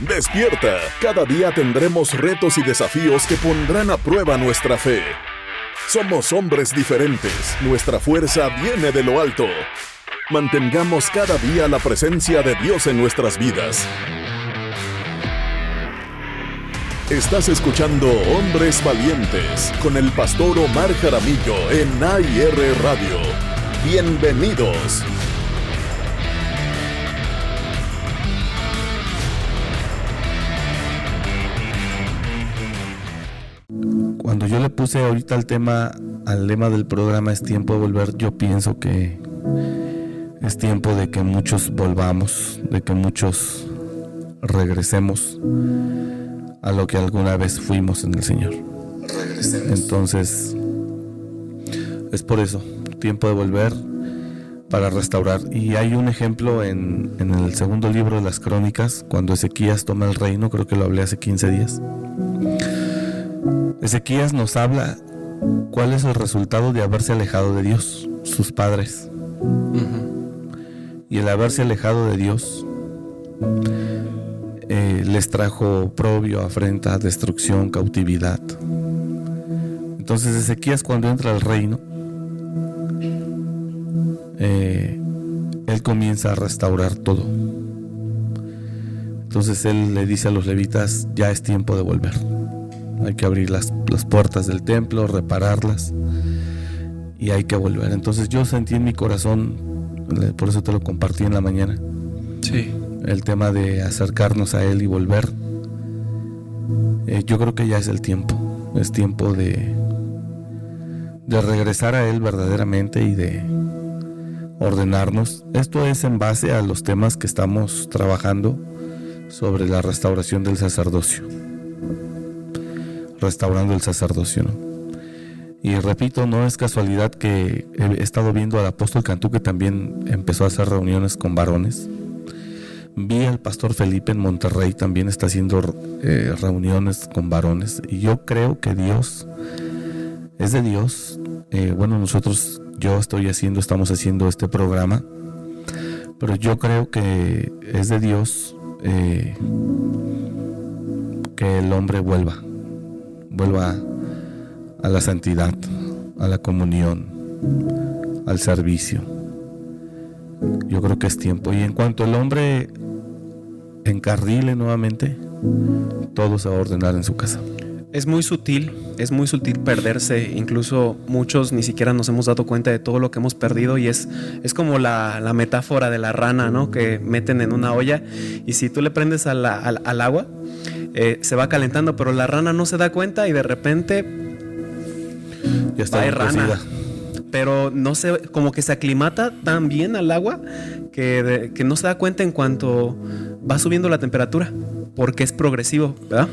Despierta. Cada día tendremos retos y desafíos que pondrán a prueba nuestra fe. Somos hombres diferentes. Nuestra fuerza viene de lo alto. Mantengamos cada día la presencia de Dios en nuestras vidas. Estás escuchando Hombres Valientes con el pastor Omar Jaramillo en AIR Radio. Bienvenidos. Puse ahorita el tema, al lema del programa es tiempo de volver, yo pienso que es tiempo de que muchos volvamos, de que muchos regresemos a lo que alguna vez fuimos en el Señor. Entonces, es por eso, tiempo de volver para restaurar. Y hay un ejemplo en, en, el segundo libro de las crónicas, cuando Ezequías toma el reino, creo que lo hablé hace 15 días. Ezequías nos habla cuál es el resultado de haberse alejado de Dios, sus padres. Y el haberse alejado de Dios eh, les trajo probio, afrenta, destrucción, cautividad. Entonces Ezequías cuando entra al reino, eh, él comienza a restaurar todo. Entonces él le dice a los levitas, ya es tiempo de volver. Hay que abrir las, las puertas del templo, repararlas y hay que volver. Entonces yo sentí en mi corazón, por eso te lo compartí en la mañana. Sí el tema de acercarnos a Él y volver, eh, yo creo que ya es el tiempo, es tiempo de, de regresar a Él verdaderamente y de ordenarnos. Esto es en base a los temas que estamos trabajando sobre la restauración del sacerdocio, restaurando el sacerdocio. Y repito, no es casualidad que he estado viendo al apóstol Cantú que también empezó a hacer reuniones con varones Vi al pastor Felipe en Monterrey, también está haciendo eh, reuniones con varones. Y yo creo que Dios es de Dios. Eh, bueno, nosotros, yo estoy haciendo, estamos haciendo este programa. Pero yo creo que es de Dios eh, que el hombre vuelva. Vuelva a la santidad, a la comunión, al servicio. Yo creo que es tiempo. Y en cuanto el hombre encarrile nuevamente, todo se va a ordenar en su casa. Es muy sutil, es muy sutil perderse, incluso muchos ni siquiera nos hemos dado cuenta de todo lo que hemos perdido y es, es como la, metáfora de la rana, ¿no? Que meten en una olla y si tú le prendes al, agua, eh, se va calentando, pero la rana no se da cuenta y de repente ya está rana pero no se, como que se aclimata tan bien al agua que, que, no se da cuenta en cuanto va subiendo la temperatura, porque es progresivo, ¿verdad?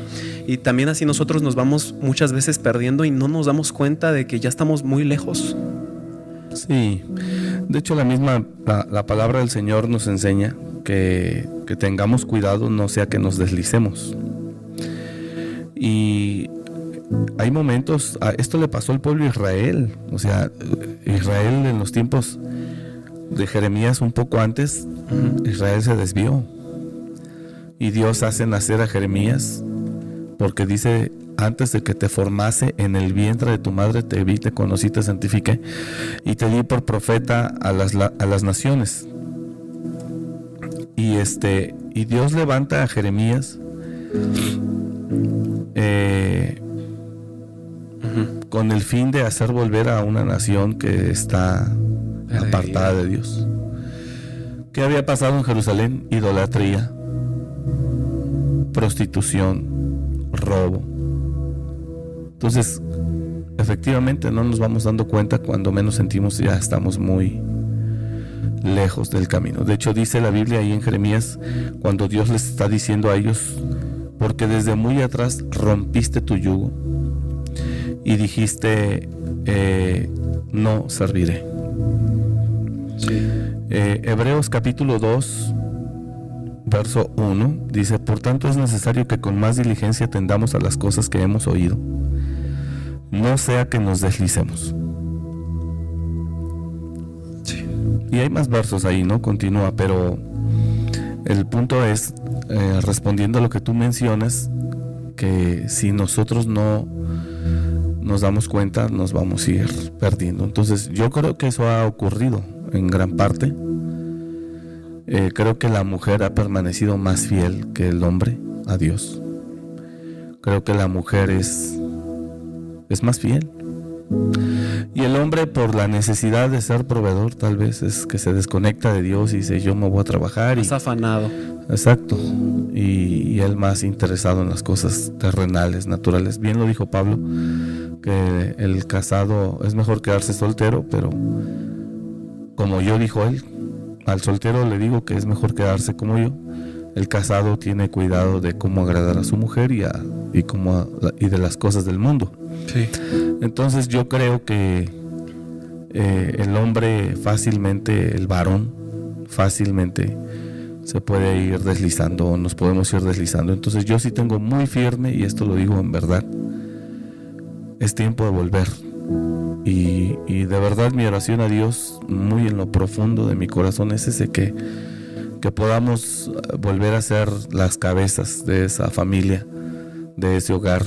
Y también así nosotros nos vamos muchas veces perdiendo y no nos damos cuenta de que ya estamos muy lejos. Sí, de hecho la misma, la, la palabra del Señor nos enseña que, que tengamos cuidado, no sea que nos deslicemos. Y hay momentos, esto le pasó al pueblo de Israel, o sea, Israel en los tiempos de Jeremías un poco antes, Israel se desvió. Y Dios hace nacer a Jeremías porque dice, antes de que te formase en el vientre de tu madre, te vi, te conocí, te santifiqué y te di por profeta a las, a las naciones. Y, este, y Dios levanta a Jeremías eh, con el fin de hacer volver a una nación que está apartada de Dios. ¿Qué había pasado en Jerusalén? Idolatría, prostitución, robo. Entonces, efectivamente no nos vamos dando cuenta cuando menos sentimos ya estamos muy lejos del camino. De hecho, dice la Biblia ahí en Jeremías, cuando Dios les está diciendo a ellos, porque desde muy atrás rompiste tu yugo y dijiste, eh, no serviré. Eh, Hebreos capítulo 2, verso 1, dice, por tanto es necesario que con más diligencia atendamos a las cosas que hemos oído, no sea que nos deslicemos. Y hay más versos ahí, ¿no? Continúa, pero El punto es, eh, respondiendo a lo que tú mencionas, que si nosotros no nos damos cuenta, nos vamos a ir perdiendo. Entonces yo creo que eso ha ocurrido en gran parte. Eh, creo que la mujer ha permanecido más fiel que el hombre a Dios. Creo que la mujer es, es más fiel. Y el hombre por la necesidad de ser proveedor tal vez es que se desconecta de Dios y dice yo me voy a trabajar. Está afanado. Exacto. Y, y, él más interesado en las cosas terrenales, naturales. Bien lo dijo Pablo, que el casado es mejor quedarse soltero, pero como yo dijo él, al soltero le digo que es mejor quedarse como yo. El casado tiene cuidado de cómo agradar a su mujer y, a, y, cómo, y de las cosas del mundo. Sí. Entonces yo creo que eh, el hombre fácilmente, el varón, fácilmente se puede ir deslizando, nos podemos ir deslizando. Entonces yo sí tengo muy firme, y esto lo digo en verdad, es tiempo de volver. Y, y, de verdad mi oración a Dios, muy en lo profundo de mi corazón, es ese que, que podamos volver a ser las cabezas de esa familia, de ese hogar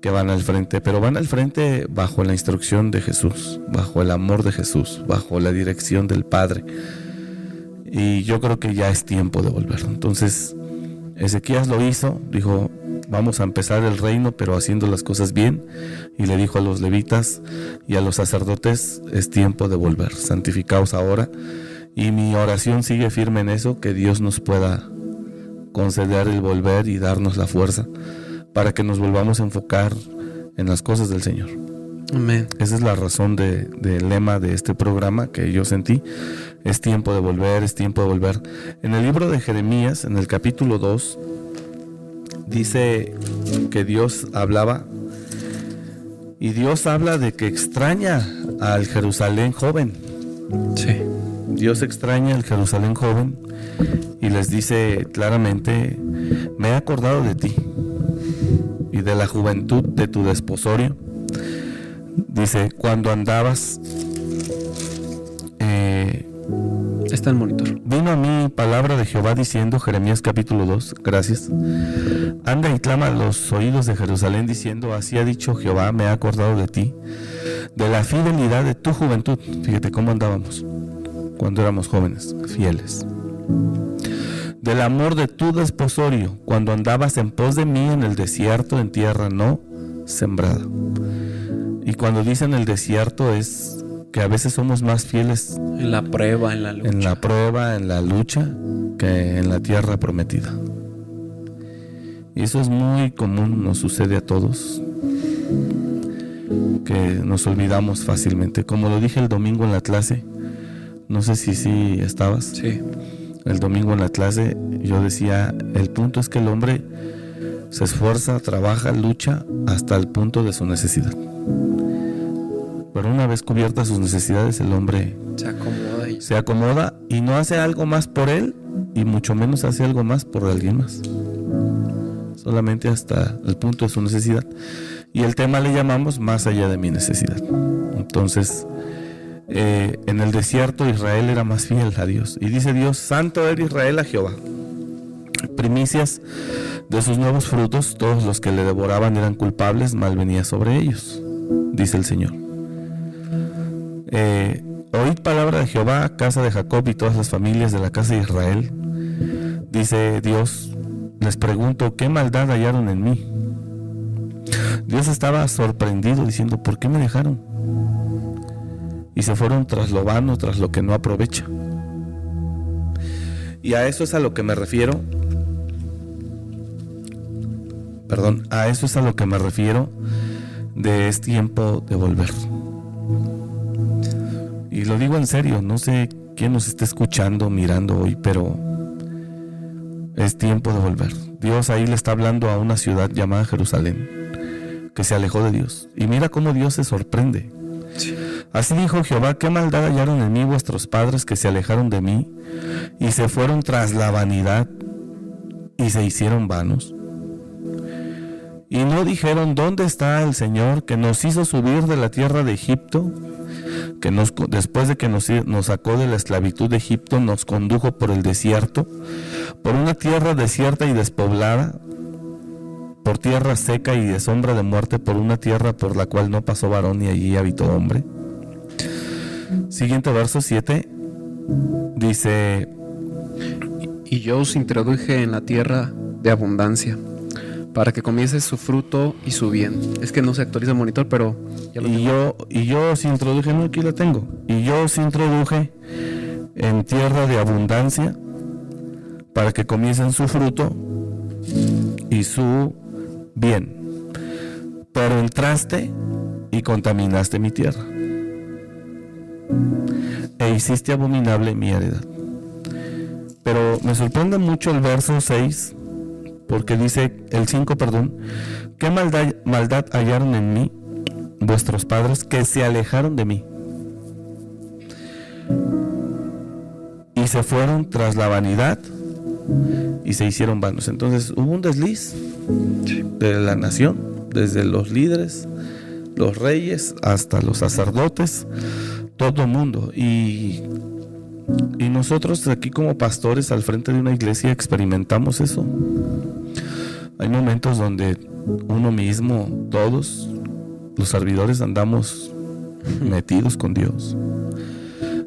que van al frente, pero van al frente bajo la instrucción de Jesús, bajo el amor de Jesús, bajo la dirección del Padre. Y yo creo que ya es tiempo de volver. Entonces, Ezequías lo hizo, dijo, vamos a empezar el reino, pero haciendo las cosas bien. Y le dijo a los levitas y a los sacerdotes, es tiempo de volver, santificaos ahora. Y mi oración sigue firme en eso, que Dios nos pueda conceder el volver y darnos la fuerza para que nos volvamos a enfocar en las cosas del Señor. Amén. Esa es la razón del de, lema de este programa que yo sentí. Es tiempo de volver, es tiempo de volver. En el libro de Jeremías, en el capítulo 2, dice que Dios hablaba y Dios habla de que extraña al Jerusalén joven. Sí. Dios extraña al Jerusalén joven y les dice claramente, me he acordado de ti y de la juventud de tu desposorio. Dice, cuando andabas... Eh, Está el monitor. Vino a mí palabra de Jehová diciendo, Jeremías capítulo 2, gracias. Anda y clama a los oídos de Jerusalén diciendo, así ha dicho Jehová, me ha acordado de ti, de la fidelidad de tu juventud. Fíjate cómo andábamos cuando éramos jóvenes, fieles. Del amor de tu desposorio, cuando andabas en pos de mí en el desierto, en tierra no sembrada. Y cuando dicen el desierto es que a veces somos más fieles en la prueba, en la lucha. En la prueba, en la lucha, que en la tierra prometida. Y eso es muy común, nos sucede a todos, que nos olvidamos fácilmente. Como lo dije el domingo en la clase, no sé si sí estabas. Sí. El domingo en la clase yo decía, el punto es que el hombre se esfuerza, trabaja, lucha hasta el punto de su necesidad. Pero una vez cubiertas sus necesidades, el hombre se acomoda y, se acomoda y no hace algo más por él y mucho menos hace algo más por alguien más. Solamente hasta el punto de su necesidad. Y el tema le llamamos más allá de mi necesidad. Entonces, eh, en el desierto Israel era más fiel a Dios. Y dice Dios, santo era Israel a Jehová. Primicias de sus nuevos frutos, todos los que le devoraban eran culpables, mal venía sobre ellos, dice el Señor. Eh, oíd palabra de Jehová, casa de Jacob y todas las familias de la casa de Israel. Dice Dios, les pregunto, ¿qué maldad hallaron en mí? Dios estaba sorprendido diciendo, ¿por qué me dejaron? Y se fueron tras lo vano, tras lo que no aprovecha. Y a eso es a lo que me refiero. Perdón, a eso es a lo que me refiero de es tiempo de volver. Y lo digo en serio, no sé quién nos está escuchando, mirando hoy, pero es tiempo de volver. Dios ahí le está hablando a una ciudad llamada Jerusalén, que se alejó de Dios. Y mira cómo Dios se sorprende. Sí. Así dijo Jehová, qué maldad hallaron en mí vuestros padres que se alejaron de mí y se fueron tras la vanidad y se hicieron vanos. Y no dijeron, ¿dónde está el Señor que nos hizo subir de la tierra de Egipto, que nos, después de que nos, nos sacó de la esclavitud de Egipto, nos condujo por el desierto, por una tierra desierta y despoblada, por tierra seca y de sombra de muerte, por una tierra por la cual no pasó varón y allí habitó hombre. Siguiente verso 7 dice, y yo os introduje en la tierra de abundancia para que comience su fruto y su bien. Es que no se actualiza el monitor, pero ya lo y yo y yo os introduje, no aquí la tengo. Y yo os introduje en tierra de abundancia para que comiencen su fruto y su bien. Pero entraste y contaminaste mi tierra. Hiciste abominable mi heredad. Pero me sorprende mucho el verso 6 porque dice el 5, perdón, ¿qué maldad, maldad hallaron en mí vuestros padres que se alejaron de mí? Y se fueron tras la vanidad y se hicieron vanos. Entonces hubo un desliz de la nación, desde los líderes, los reyes, hasta los sacerdotes, todo el mundo. Y, y nosotros aquí como pastores al frente de una iglesia experimentamos eso. Hay momentos donde uno mismo, todos los servidores andamos metidos con Dios,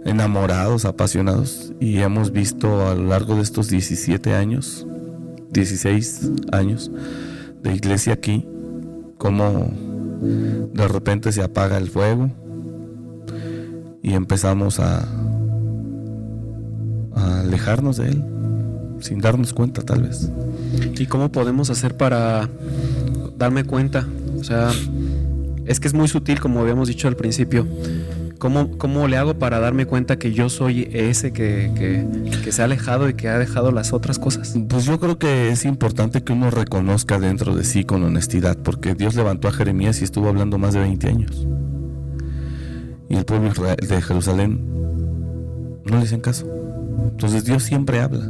enamorados, apasionados, y hemos visto a lo largo de estos 17 años, 16 años de iglesia aquí, cómo de repente se apaga el fuego y empezamos a, a alejarnos de Él sin darnos cuenta tal vez. ¿Y cómo podemos hacer para darme cuenta? O sea, es que es muy sutil como habíamos dicho al principio. ¿Cómo, ¿Cómo, le hago para darme cuenta que yo soy ese que, que, se ha alejado y que ha dejado las otras cosas? Pues yo creo que es importante que uno reconozca dentro de sí con honestidad, porque Dios levantó a Jeremías y estuvo hablando más de 20 años. Y el pueblo de Jerusalén no le hacen caso. Entonces Dios siempre habla.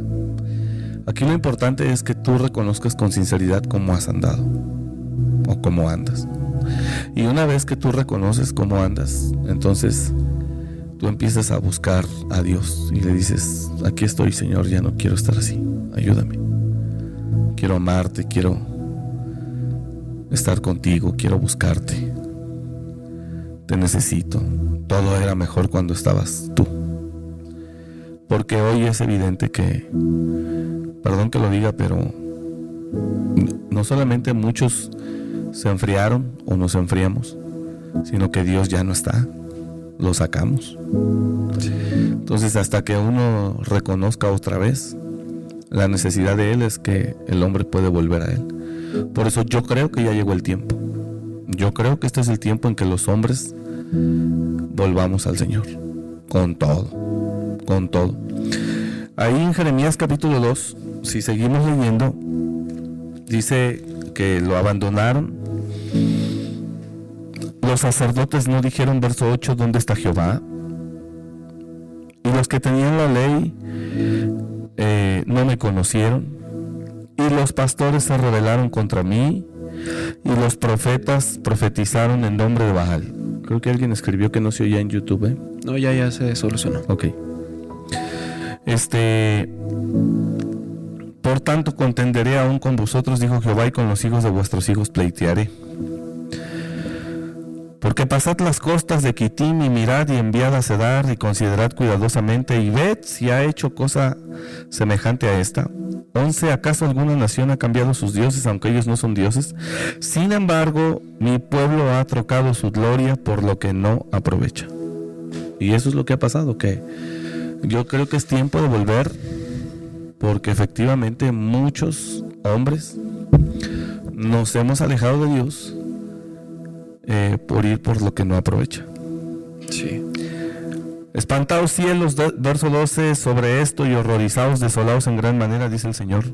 Aquí lo importante es que tú reconozcas con sinceridad cómo has andado o cómo andas. Y una vez que tú reconoces cómo andas, entonces tú empiezas a buscar a Dios y le dices, aquí estoy Señor, ya no quiero estar así, ayúdame. Quiero amarte, quiero estar contigo, quiero buscarte. Te necesito. Todo era mejor cuando estabas tú. Porque hoy es evidente que perdón que lo diga, pero no solamente muchos se enfriaron o nos enfriamos, sino que Dios ya no está, lo sacamos. Entonces hasta que uno reconozca otra vez la necesidad de Él es que el hombre puede volver a Él. Por eso yo creo que ya llegó el tiempo. Yo creo que este es el tiempo en que los hombres volvamos al Señor. Con todo. Con todo. Ahí en Jeremías capítulo 2 si seguimos leyendo, dice que lo abandonaron. Los sacerdotes no dijeron, verso 8, ¿dónde está Jehová? Y los que tenían la ley eh, no me conocieron. Y los pastores se rebelaron contra mí. Y los profetas profetizaron en nombre de Baal. Creo que alguien escribió que no se oía en YouTube. ¿eh? No, ya, ya se solucionó. Ok. Este. Por tanto, contenderé aún con vosotros, dijo Jehová, y con los hijos de vuestros hijos pleitearé. Porque pasad las costas de Kitim y mirad y enviad a Cedar y considerad cuidadosamente y ved si ha hecho cosa semejante a esta. Once, ¿acaso alguna nación ha cambiado sus dioses aunque ellos no son dioses? Sin embargo, mi pueblo ha trocado su gloria por lo que no aprovecha. Y eso es lo que ha pasado, que yo creo que es tiempo de volver porque efectivamente muchos hombres nos hemos alejado de Dios eh, por ir por lo que no aprovecha. Sí. Espantados cielos, verso 12, sobre esto y horrorizados, desolados en gran manera, dice el Señor.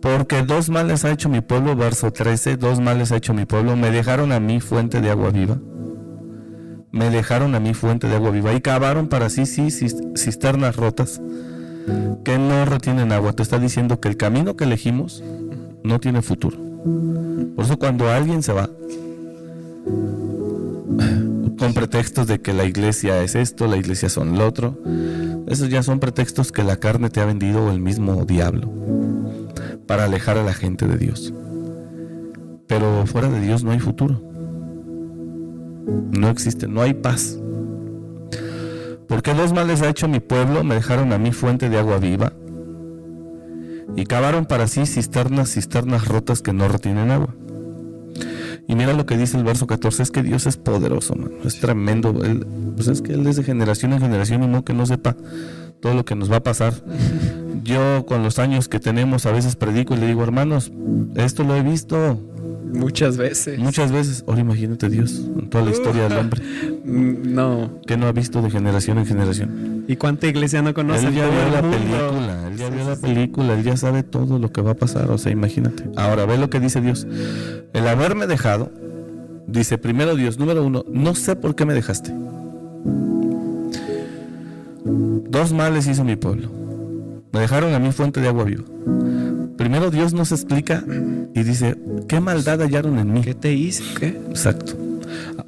Porque dos males ha hecho mi pueblo, verso 13, dos males ha hecho mi pueblo, me dejaron a mí fuente de agua viva. Me dejaron a mí fuente de agua viva y cavaron para sí, sí cisternas rotas que no retienen agua. Te está diciendo que el camino que elegimos no tiene futuro. Por eso cuando alguien se va, con pretextos de que la iglesia es esto, la iglesia son lo otro. Esos ya son pretextos que la carne te ha vendido o el mismo diablo para alejar a la gente de Dios. Pero fuera de Dios no hay futuro. No existe, no hay paz. Porque dos males ha hecho mi pueblo, me dejaron a mí fuente de agua viva y cavaron para sí cisternas, cisternas rotas que no retienen agua. Y mira lo que dice el verso 14, es que Dios es poderoso, es tremendo. pues es que Él es de generación en generación y no que no sepa todo lo que nos va a pasar. Yo con los años que tenemos a veces predico y le digo, hermanos, esto lo he visto, Muchas veces. Muchas veces. Ahora imagínate Dios, en toda la historia del hombre. Mm, no. Que no ha visto de generación en generación. ¿Y cuánta iglesia no conoce? Él ya vio la película, él ya vio la película, él ya sabe todo lo que va a pasar, o sea, imagínate. Ahora, ve lo que dice Dios. El haberme dejado, dice primero Dios, número uno, no sé por qué me dejaste. Dos males hizo mi pueblo. Me dejaron a mí fuente de agua viva. Primero Dios nos explica y dice, ¿qué maldad hallaron en mí? ¿Qué te hice? ¿Qué? Exacto.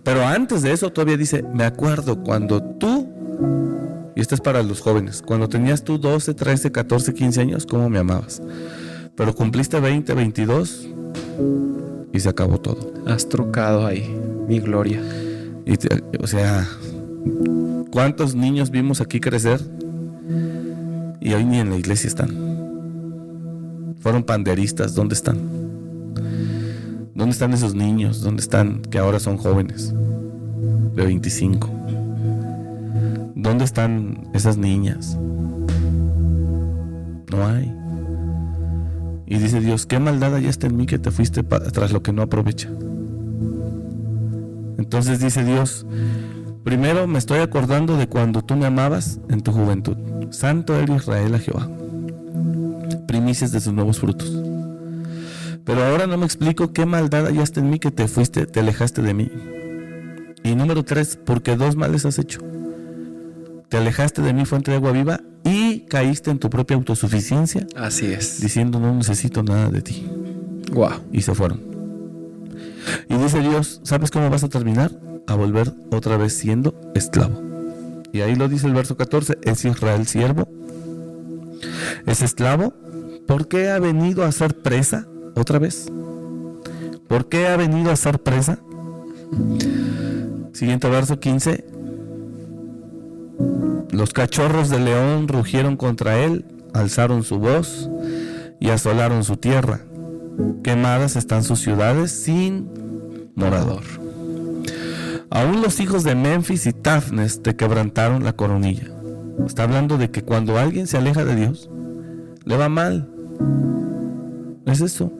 Pero antes de eso todavía dice, me acuerdo cuando tú, y esto es para los jóvenes, cuando tenías tú 12, 13, 14, 15 años, ¿cómo me amabas? Pero cumpliste 20, 22 y se acabó todo. Has trucado ahí mi gloria. Y o sea, ¿cuántos niños vimos aquí crecer? Y hoy ni en la iglesia están fueron panderistas, ¿dónde están? ¿Dónde están esos niños? ¿Dónde están que ahora son jóvenes? De 25. ¿Dónde están esas niñas? No hay. Y dice Dios, ¿qué maldad hay está en mí que te fuiste tras lo que no aprovecha? Entonces dice Dios, primero me estoy acordando de cuando tú me amabas en tu juventud. Santo el Israel a Jehová primicias de sus nuevos frutos. Pero ahora no me explico qué maldad hallaste en mí que te fuiste, te alejaste de mí. Y número tres, porque dos males has hecho. Te alejaste de mi fuente de agua viva y caíste en tu propia autosuficiencia. Así es. Diciendo no necesito nada de ti. Wow. Y se fueron. Y dice Dios, ¿sabes cómo vas a terminar? A volver otra vez siendo esclavo. Y ahí lo dice el verso 14, es Israel siervo, es esclavo ¿Por qué ha venido a ser presa otra vez? ¿Por qué ha venido a ser presa? Siguiente verso 15. Los cachorros de león rugieron contra él, alzaron su voz y asolaron su tierra. Quemadas están sus ciudades sin morador. Aún los hijos de Memphis y Tafnes te quebrantaron la coronilla. Está hablando de que cuando alguien se aleja de Dios, le va mal. Es eso.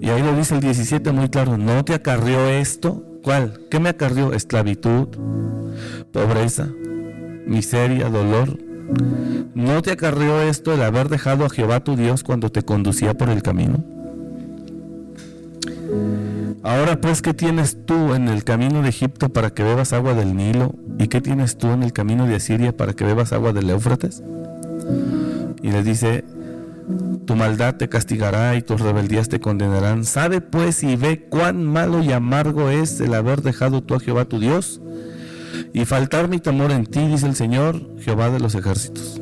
Y ahí lo dice el 17 muy claro, no te acarrió esto. ¿Cuál? ¿Qué me acarrió? Esclavitud, pobreza, miseria, dolor. ¿No te acarrió esto el haber dejado a Jehová tu Dios cuando te conducía por el camino? Ahora pues, ¿qué tienes tú en el camino de Egipto para que bebas agua del Nilo? ¿Y qué tienes tú en el camino de Asiria para que bebas agua del Éufrates? Y le dice, tu maldad te castigará y tus rebeldías te condenarán. Sabe pues y ve cuán malo y amargo es el haber dejado tú a Jehová tu Dios y faltar mi temor en ti, dice el Señor, Jehová de los ejércitos.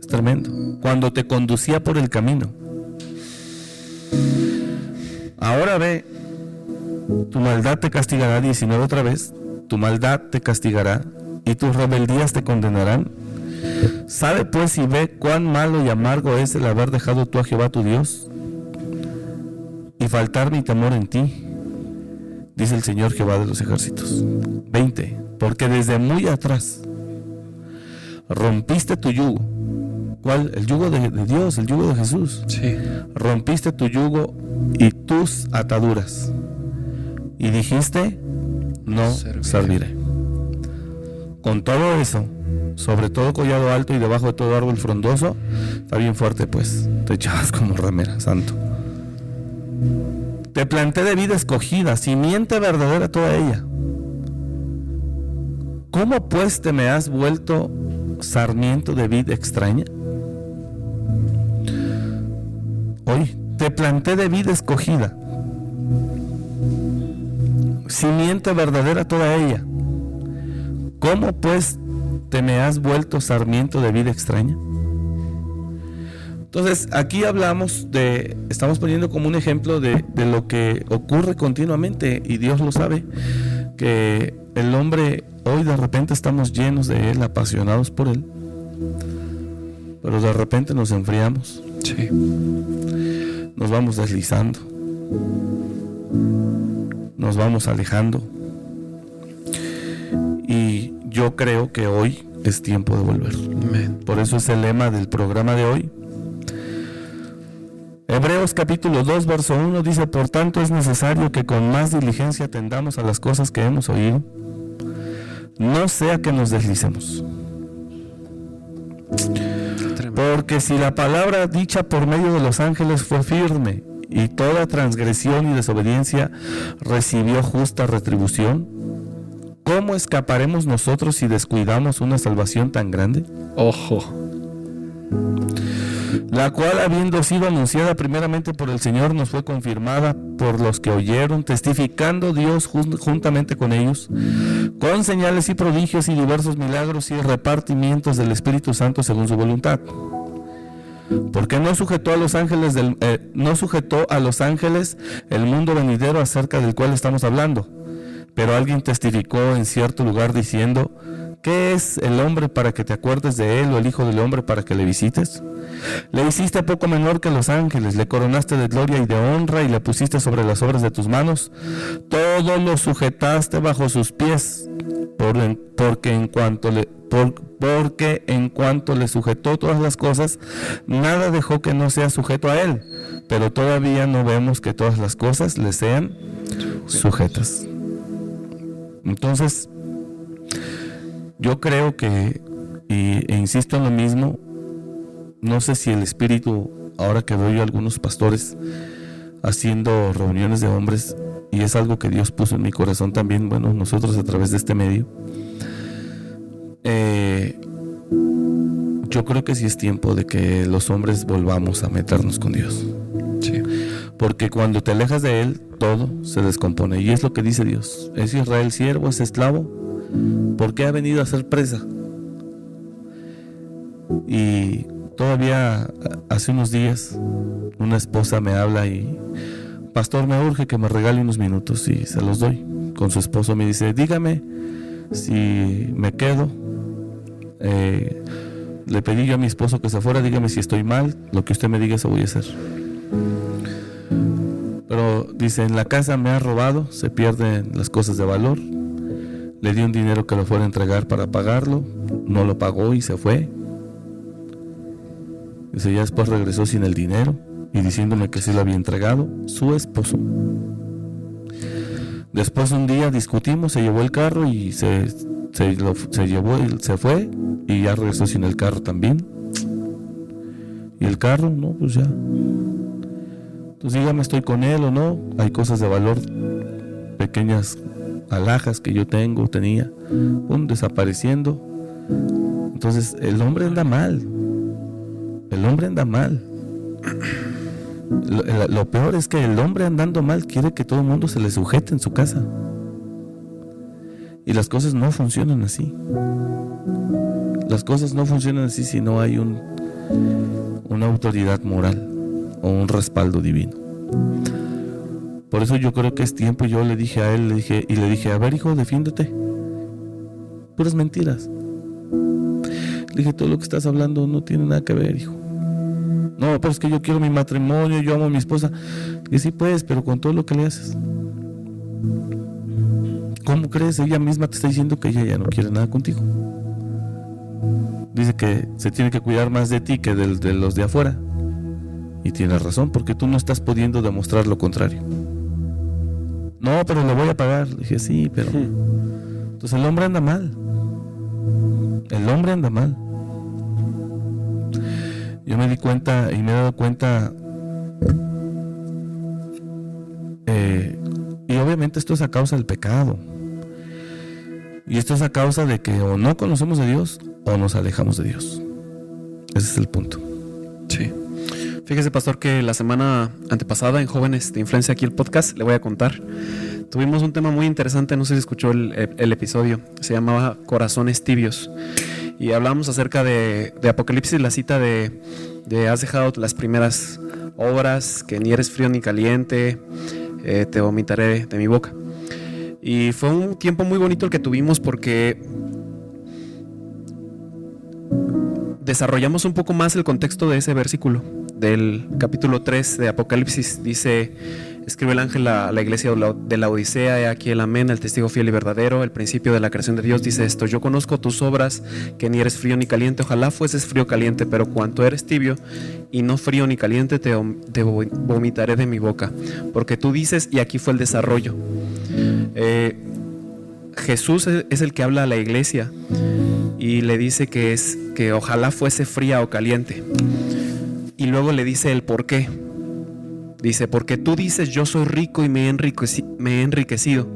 Es tremendo. Cuando te conducía por el camino. Ahora ve, tu maldad te castigará, 19 otra vez, tu maldad te castigará y tus rebeldías te condenarán Sabe pues y ve cuán malo y amargo es el haber dejado tú a Jehová tu Dios y faltar mi temor en ti, dice el Señor Jehová de los ejércitos. 20. Porque desde muy atrás rompiste tu yugo. ¿Cuál? El yugo de, Dios, el yugo de Jesús. Sí. Rompiste tu yugo y tus ataduras. Y dijiste, no serviré. Con todo eso, sobre todo collado alto y debajo de todo árbol frondoso, está bien fuerte, pues. Te echabas como ramera, santo. Te planté de vida escogida, simiente verdadera toda ella. ¿Cómo pues te me has vuelto sarmiento de vida extraña? Hoy te planté de vida escogida. simiente verdadera toda ella. ¿Cómo pues te me has vuelto sarmiento de vida extraña? Entonces, aquí hablamos de, estamos poniendo como un ejemplo de, de, lo que ocurre continuamente y Dios lo sabe, que el hombre hoy de repente estamos llenos de Él, apasionados por Él, pero de repente nos enfriamos. Sí. Nos vamos deslizando, nos vamos alejando. Yo creo que hoy es tiempo de volver. Por eso es el lema del programa de hoy. Hebreos capítulo 2, verso 1 dice, por tanto es necesario que con más diligencia atendamos a las cosas que hemos oído, no sea que nos deslicemos. Porque si la palabra dicha por medio de los ángeles fue firme y toda transgresión y desobediencia recibió justa retribución, ¿cómo escaparemos nosotros si descuidamos una salvación tan grande? Ojo. la cual habiendo sido anunciada primeramente por el Señor nos fue confirmada por los que oyeron, testificando Dios juntamente con ellos, con señales y prodigios y diversos milagros y repartimientos del Espíritu Santo según su voluntad. Porque no sujetó a los ángeles del, eh, no sujetó a los ángeles el mundo venidero acerca del cual estamos hablando. Pero alguien testificó en cierto lugar diciendo, ¿qué es el hombre para que te acuerdes de él o el hijo del hombre para que le visites? Le hiciste poco menor que los ángeles, le coronaste de gloria y de honra y le pusiste sobre las obras de tus manos. Todo lo sujetaste bajo sus pies, porque en cuanto le por, porque en cuanto le sujetó todas las cosas, nada dejó que no sea sujeto a él. Pero todavía no vemos que todas las cosas le sean sujetas. Entonces, yo creo que, y, e insisto en lo mismo, no sé si el espíritu, ahora que veo yo a algunos pastores haciendo reuniones de hombres, y es algo que Dios puso en mi corazón también, bueno, nosotros a través de este medio, eh, yo creo que sí es tiempo de que los hombres volvamos a meternos con Dios. Porque cuando te alejas de Él, todo se descompone. Y es lo que dice Dios. ¿Es Israel siervo? ¿Es esclavo? ¿Por qué ha venido a ser presa? Y todavía hace unos días una esposa me habla y, pastor, me urge que me regale unos minutos y se los doy. Con su esposo me dice, dígame si me quedo. Eh, le pedí yo a mi esposo que se fuera, dígame si estoy mal, lo que usted me diga eso voy a hacer. Dice, en la casa me ha robado, se pierden las cosas de valor. Le di un dinero que lo fuera a entregar para pagarlo, no lo pagó y se fue. Dice, ya después regresó sin el dinero y diciéndome que sí lo había entregado su esposo. Después un día discutimos, se llevó el carro y se, lo, se llevó, se fue y ya regresó sin el carro también. Y el carro, no, pues ya. Entonces dígame, estoy con él o no. Hay cosas de valor, pequeñas alhajas que yo tengo, tenía, pum, desapareciendo. Entonces el hombre anda mal. El hombre anda mal. Lo, lo, peor es que el hombre andando mal quiere que todo el mundo se le sujete en su casa. Y las cosas no funcionan así. Las cosas no funcionan así si no hay un, una autoridad moral o un respaldo divino. Por eso yo creo que es tiempo, yo le dije a él, le dije, y le dije, a ver hijo, defiéndete. Puras mentiras. Le dije, todo lo que estás hablando no tiene nada que ver, hijo. No, pero es que yo quiero mi matrimonio, yo amo a mi esposa. Y sí, pues, pero con todo lo que le haces. ¿Cómo crees? Ella misma te está diciendo que ella ya no quiere nada contigo. Dice que se tiene que cuidar más de ti que de los de afuera. Y tienes razón, porque tú no estás pudiendo demostrar lo contrario. No, pero le voy a pagar. Le dije, sí, pero... Entonces el hombre anda mal. El hombre anda mal yo me di cuenta y me he dado cuenta, eh, y obviamente esto es a causa del pecado. Y esto es a causa de que o no conocemos de Dios o nos alejamos de Dios. Ese es el punto. Sí. Fíjese, pastor, que la semana antepasada en Jóvenes de Influencia aquí el podcast, le voy a contar, tuvimos un tema muy interesante, no sé si escuchó el, episodio, se llamaba Corazones Tibios. Y hablamos acerca de, Apocalipsis, la cita de, de, has dejado las primeras obras, que ni eres frío ni caliente, eh, te vomitaré de mi boca. Y fue un tiempo muy bonito el que tuvimos porque desarrollamos un poco más el contexto de ese versículo del capítulo 3 de Apocalipsis. Dice, escribe el ángel a la iglesia de la Odisea, he aquí el amén, el testigo fiel y verdadero, el principio de la creación de Dios. Dice esto, yo conozco tus obras, que ni eres frío ni caliente, ojalá fueses frío caliente, pero cuanto eres tibio y no frío ni caliente, te, vomitaré de mi boca. Porque tú dices, y aquí fue el desarrollo. Eh, Jesús es el que habla a la iglesia y le dice que es que ojalá fuese fría o caliente y luego le dice el por qué. Dice, porque tú dices yo soy rico y me he, enriquecido.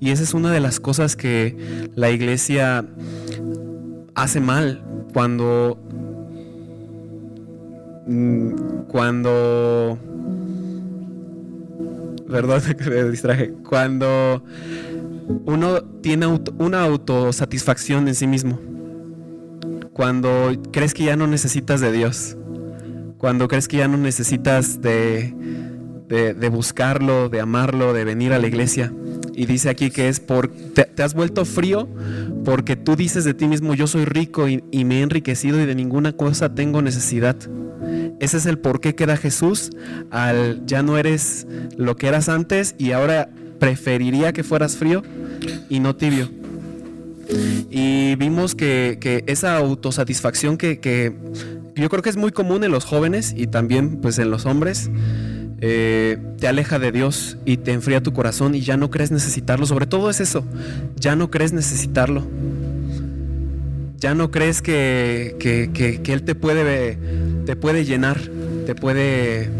Y esa es una de las cosas que la iglesia hace mal cuando... Mm, cuando... Perdón, me distraje. Cuando uno tiene una autosatisfacción en sí mismo. Cuando crees que ya no necesitas de Dios cuando crees que ya no necesitas de, de, buscarlo, de amarlo, de venir a la iglesia. Y dice aquí que es por, te, has vuelto frío porque tú dices de ti mismo, yo soy rico y, y, me he enriquecido y de ninguna cosa tengo necesidad. Ese es el por qué queda Jesús al ya no eres lo que eras antes y ahora preferiría que fueras frío y no tibio. Y vimos que, que esa autosatisfacción que, que yo creo que es muy común en los jóvenes y también pues en los hombres. Eh, te aleja de Dios y te enfría tu corazón y ya no crees necesitarlo. Sobre todo es eso, ya no crees necesitarlo. Ya no crees que, que, Él te puede, te puede llenar, te puede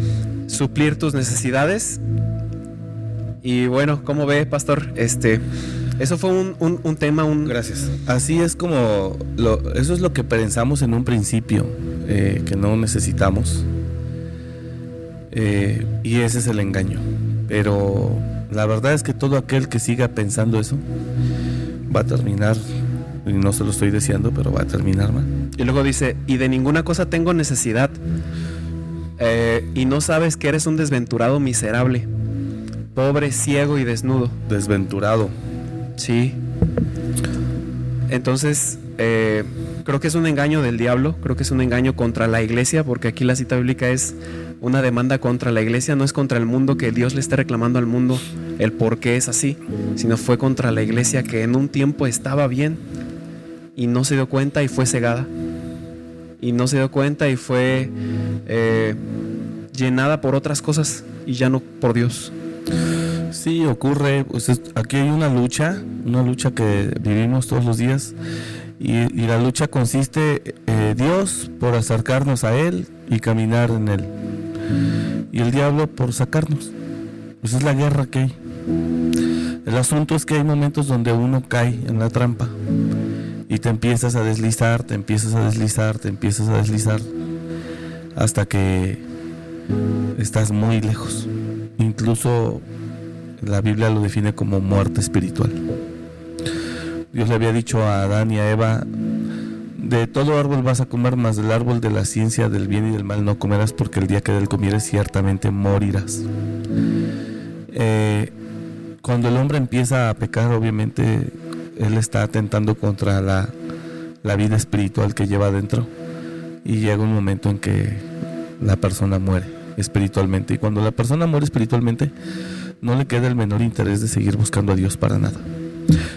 suplir tus necesidades. Y bueno, ¿cómo ve, pastor? Este, eso fue un, tema, un... Gracias. Así es como, lo, eso es lo que pensamos en un principio, eh, que no necesitamos. Eh, y ese es el engaño. Pero la verdad es que todo aquel que siga pensando eso va a terminar, y no se lo estoy deseando, pero va a terminar mal. Y luego dice, y de ninguna cosa tengo necesidad. Eh, y no sabes que eres un desventurado miserable, pobre, ciego y desnudo. Desventurado. Sí. Entonces, eh, creo que es un engaño del diablo, creo que es un engaño contra la iglesia, porque aquí la cita bíblica es una demanda contra la iglesia, no es contra el mundo que Dios le esté reclamando al mundo el por qué es así, sino fue contra la iglesia que en un tiempo estaba bien y no se dio cuenta y fue cegada. Y no se dio cuenta y fue eh, llenada por otras cosas y ya no por Dios. Sí, ocurre, pues aquí hay una lucha, una lucha que vivimos todos los días y, la lucha consiste eh, Dios por acercarnos a Él y caminar en Él y el diablo por sacarnos. Esa es la guerra que hay. El asunto es que hay momentos donde uno cae en la trampa y te empiezas a deslizar, te empiezas a deslizar, te empiezas a deslizar hasta que estás muy lejos. Incluso la Biblia lo define como muerte espiritual. Dios le había dicho a Adán y a Eva, de todo árbol vas a comer, más del árbol de la ciencia del bien y del mal no comerás, porque el día que del comieres ciertamente morirás. Eh, cuando el hombre empieza a pecar, obviamente él está atentando contra la, la vida espiritual que lleva dentro y llega un momento en que la persona muere espiritualmente. Y cuando la persona muere espiritualmente, no le queda el menor interés de seguir buscando a Dios para nada.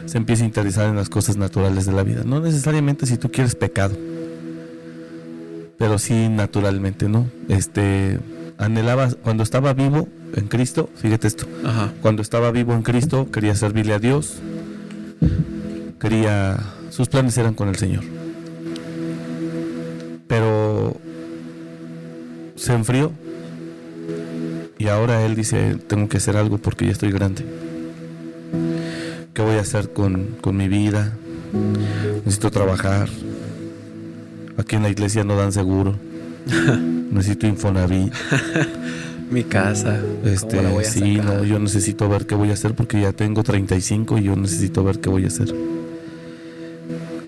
Se empieza a interesar en las cosas naturales de la vida. No necesariamente si tú quieres pecado, pero sí naturalmente, ¿no? Este anhelaba cuando estaba vivo en Cristo, fíjate esto. Cuando estaba vivo en Cristo quería servirle a Dios. Quería sus planes eran con el Señor. Pero se enfrió y ahora él dice, tengo que hacer algo porque ya estoy grande. ¿Qué voy a hacer con, mi vida? Necesito trabajar. Aquí en la iglesia no dan seguro. Necesito Infonavit. Mi casa. Este, sí, no, yo necesito ver qué voy a hacer porque ya tengo 35 y yo necesito ver qué voy a hacer.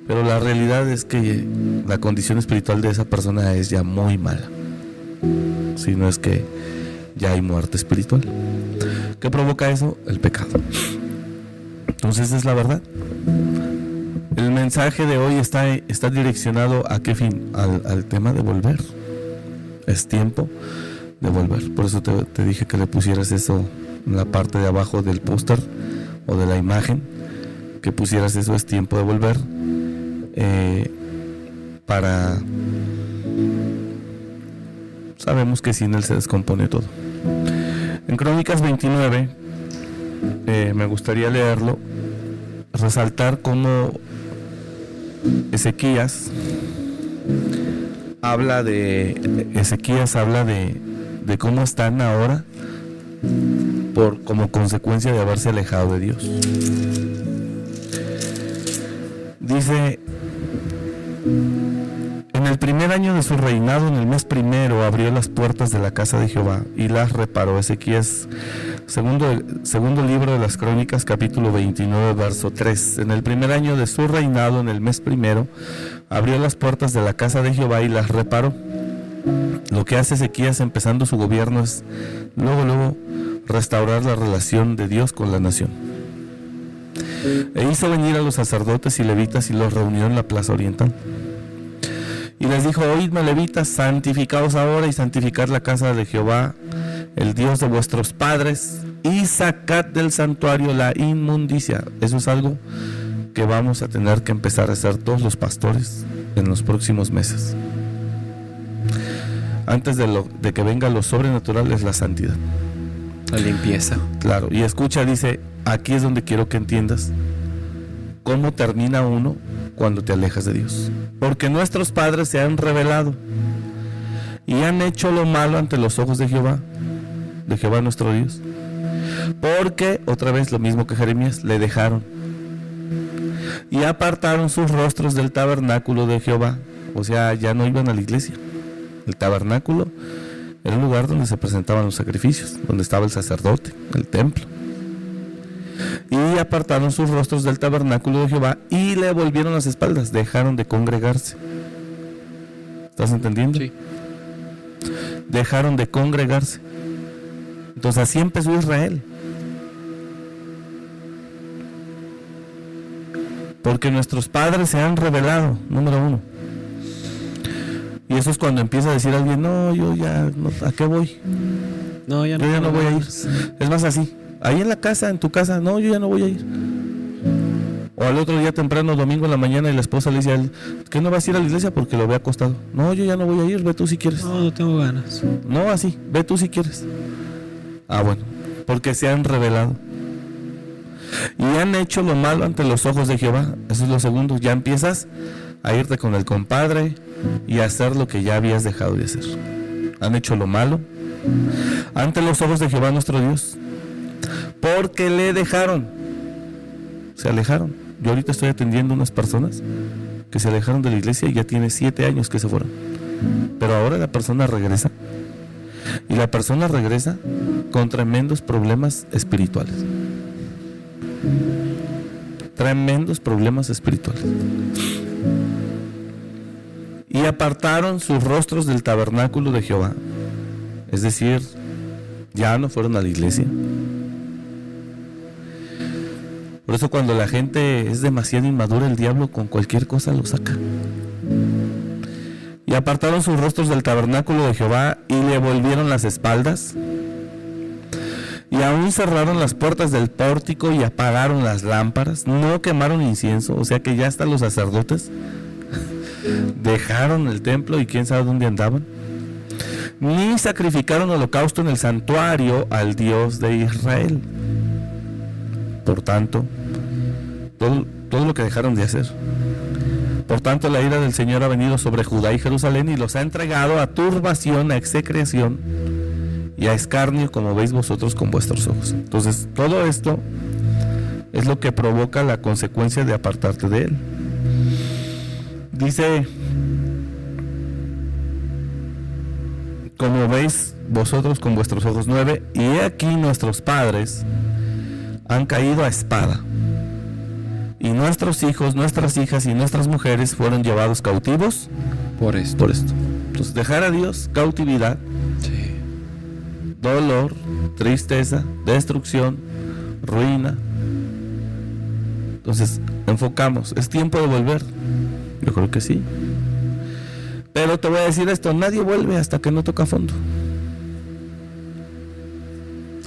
Pero la realidad es que la condición espiritual de esa persona es ya muy mala. Si no es que ya hay muerte espiritual. ¿Qué provoca eso? El pecado. Entonces es la verdad. El mensaje de hoy está, está direccionado a qué fin? Al, tema de volver. Es tiempo de volver. Por eso te, dije que le pusieras eso en la parte de abajo del póster o de la imagen. Que pusieras eso es tiempo de volver. Eh, para... Sabemos que sin él se descompone todo. En Crónicas 29, eh, me gustaría leerlo, resaltar cómo Ezequías habla de Ezequías habla de, de cómo están ahora por como consecuencia de haberse alejado de Dios. Dice en el primer año de su reinado, en el mes primero, abrió las puertas de la casa de Jehová y las reparó. Ezequías, segundo, segundo libro de las crónicas, capítulo 29, verso 3. En el primer año de su reinado, en el mes primero, abrió las puertas de la casa de Jehová y las reparó. Lo que hace Ezequías empezando su gobierno es luego, luego, restaurar la relación de Dios con la nación. E hizo venir a los sacerdotes y levitas y los reunió en la plaza oriental. Y les dijo, oídme levitas, santificaos ahora y santificad la casa de Jehová, el Dios de vuestros padres, y sacad del santuario la inmundicia. Eso es algo que vamos a tener que empezar a hacer todos los pastores en los próximos meses. Antes de, lo, de que venga lo sobrenatural es la santidad. La limpieza. Claro, y escucha, dice, aquí es donde quiero que entiendas cómo termina uno cuando te alejas de Dios. Porque nuestros padres se han revelado y han hecho lo malo ante los ojos de Jehová, de Jehová nuestro Dios. Porque, otra vez lo mismo que Jeremías, le dejaron. Y apartaron sus rostros del tabernáculo de Jehová. O sea, ya no iban a la iglesia. El tabernáculo era el lugar donde se presentaban los sacrificios, donde estaba el sacerdote, el templo y apartaron sus rostros del tabernáculo de Jehová y le volvieron las espaldas, dejaron de congregarse. ¿Estás entendiendo? Sí. Dejaron de congregarse. Entonces así empezó Israel. Porque nuestros padres se han revelado, número uno. Y eso es cuando empieza a decir alguien, no, yo ya, ¿a qué voy? No, ya no, yo ya no voy a ir. Es más así, Ahí en la casa, en tu casa, no, yo ya no voy a ir. O al otro día temprano, domingo en la mañana, y la esposa le dice a él, que no vas a ir a la iglesia porque lo ve acostado. No, yo ya no voy a ir, ve tú si quieres. No, no tengo ganas. No, así, ve tú si quieres. Ah, bueno, porque se han revelado. Y han hecho lo malo ante los ojos de Jehová. Eso es lo segundo. Ya empiezas a irte con el compadre y a hacer lo que ya habías dejado de hacer. Han hecho lo malo ante los ojos de Jehová nuestro Dios porque le dejaron. Se alejaron. Yo ahorita estoy atendiendo unas personas que se alejaron de la iglesia y ya tiene siete años que se fueron. Pero ahora la persona regresa. Y la persona regresa con tremendos problemas espirituales. Tremendos problemas espirituales. Y apartaron sus rostros del tabernáculo de Jehová. Es decir, ya no fueron a la iglesia por eso cuando la gente es demasiado inmadura, el diablo con cualquier cosa lo saca. Y apartaron sus rostros del tabernáculo de Jehová y le volvieron las espaldas. Y aún cerraron las puertas del pórtico y apagaron las lámparas. No quemaron incienso, o sea que ya hasta los sacerdotes dejaron el templo y quién sabe dónde andaban. Ni sacrificaron holocausto en el santuario al Dios de Israel. Por tanto, todo, lo que dejaron de hacer. Por tanto, la ira del Señor ha venido sobre Judá y Jerusalén y los ha entregado a turbación, a execración y a escarnio, como veis vosotros con vuestros ojos. Entonces, todo esto es lo que provoca la consecuencia de apartarte de Él. Dice como veis vosotros con vuestros ojos nueve, y he aquí nuestros padres han caído a espada. Y nuestros hijos, nuestras hijas y nuestras mujeres fueron llevados cautivos por esto. Por esto. Entonces, dejar a Dios, cautividad, dolor, tristeza, destrucción, ruina. Entonces, enfocamos. ¿Es tiempo de volver? Yo creo que sí. Pero te voy a decir esto, nadie vuelve hasta que no toca fondo.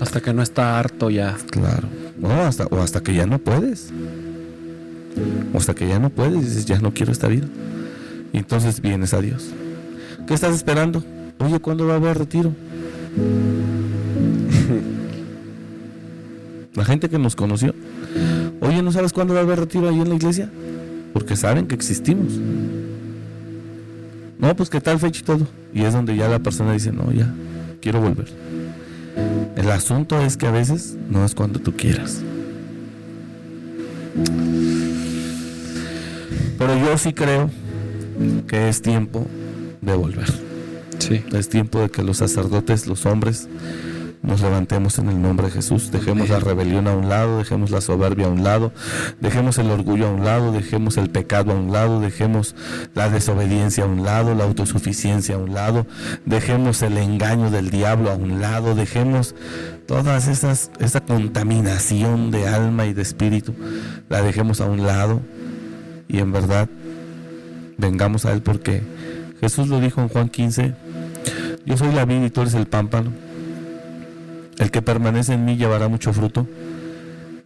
Hasta que no está harto ya. Claro. No, hasta, o hasta que ya no puedes. O hasta que ya no puedes y dices, ya no quiero esta vida. Y entonces vienes a Dios. ¿Qué estás esperando? Oye, ¿cuándo va a haber retiro? La gente que nos conoció. Oye, ¿no sabes cuándo va a haber retiro ahí en la iglesia? Porque saben que existimos. No, pues qué tal fecha y todo. Y es donde ya la persona dice, no, ya, quiero volver. El asunto es que a veces no es cuando tú quieras. Pero yo sí creo que es tiempo de volver. Sí. Es tiempo de que los sacerdotes, los hombres, nos levantemos en el nombre de Jesús, dejemos la rebelión a un lado, dejemos la soberbia a un lado, dejemos el orgullo a un lado, dejemos el pecado a un lado, dejemos la desobediencia a un lado, la autosuficiencia a un lado, dejemos el engaño del diablo a un lado, dejemos todas esas esa contaminación de alma y de espíritu, la dejemos a un lado y en verdad vengamos a él porque Jesús lo dijo en Juan 15, yo soy la vid y tú eres el pámpano. El que permanece en mí llevará mucho fruto.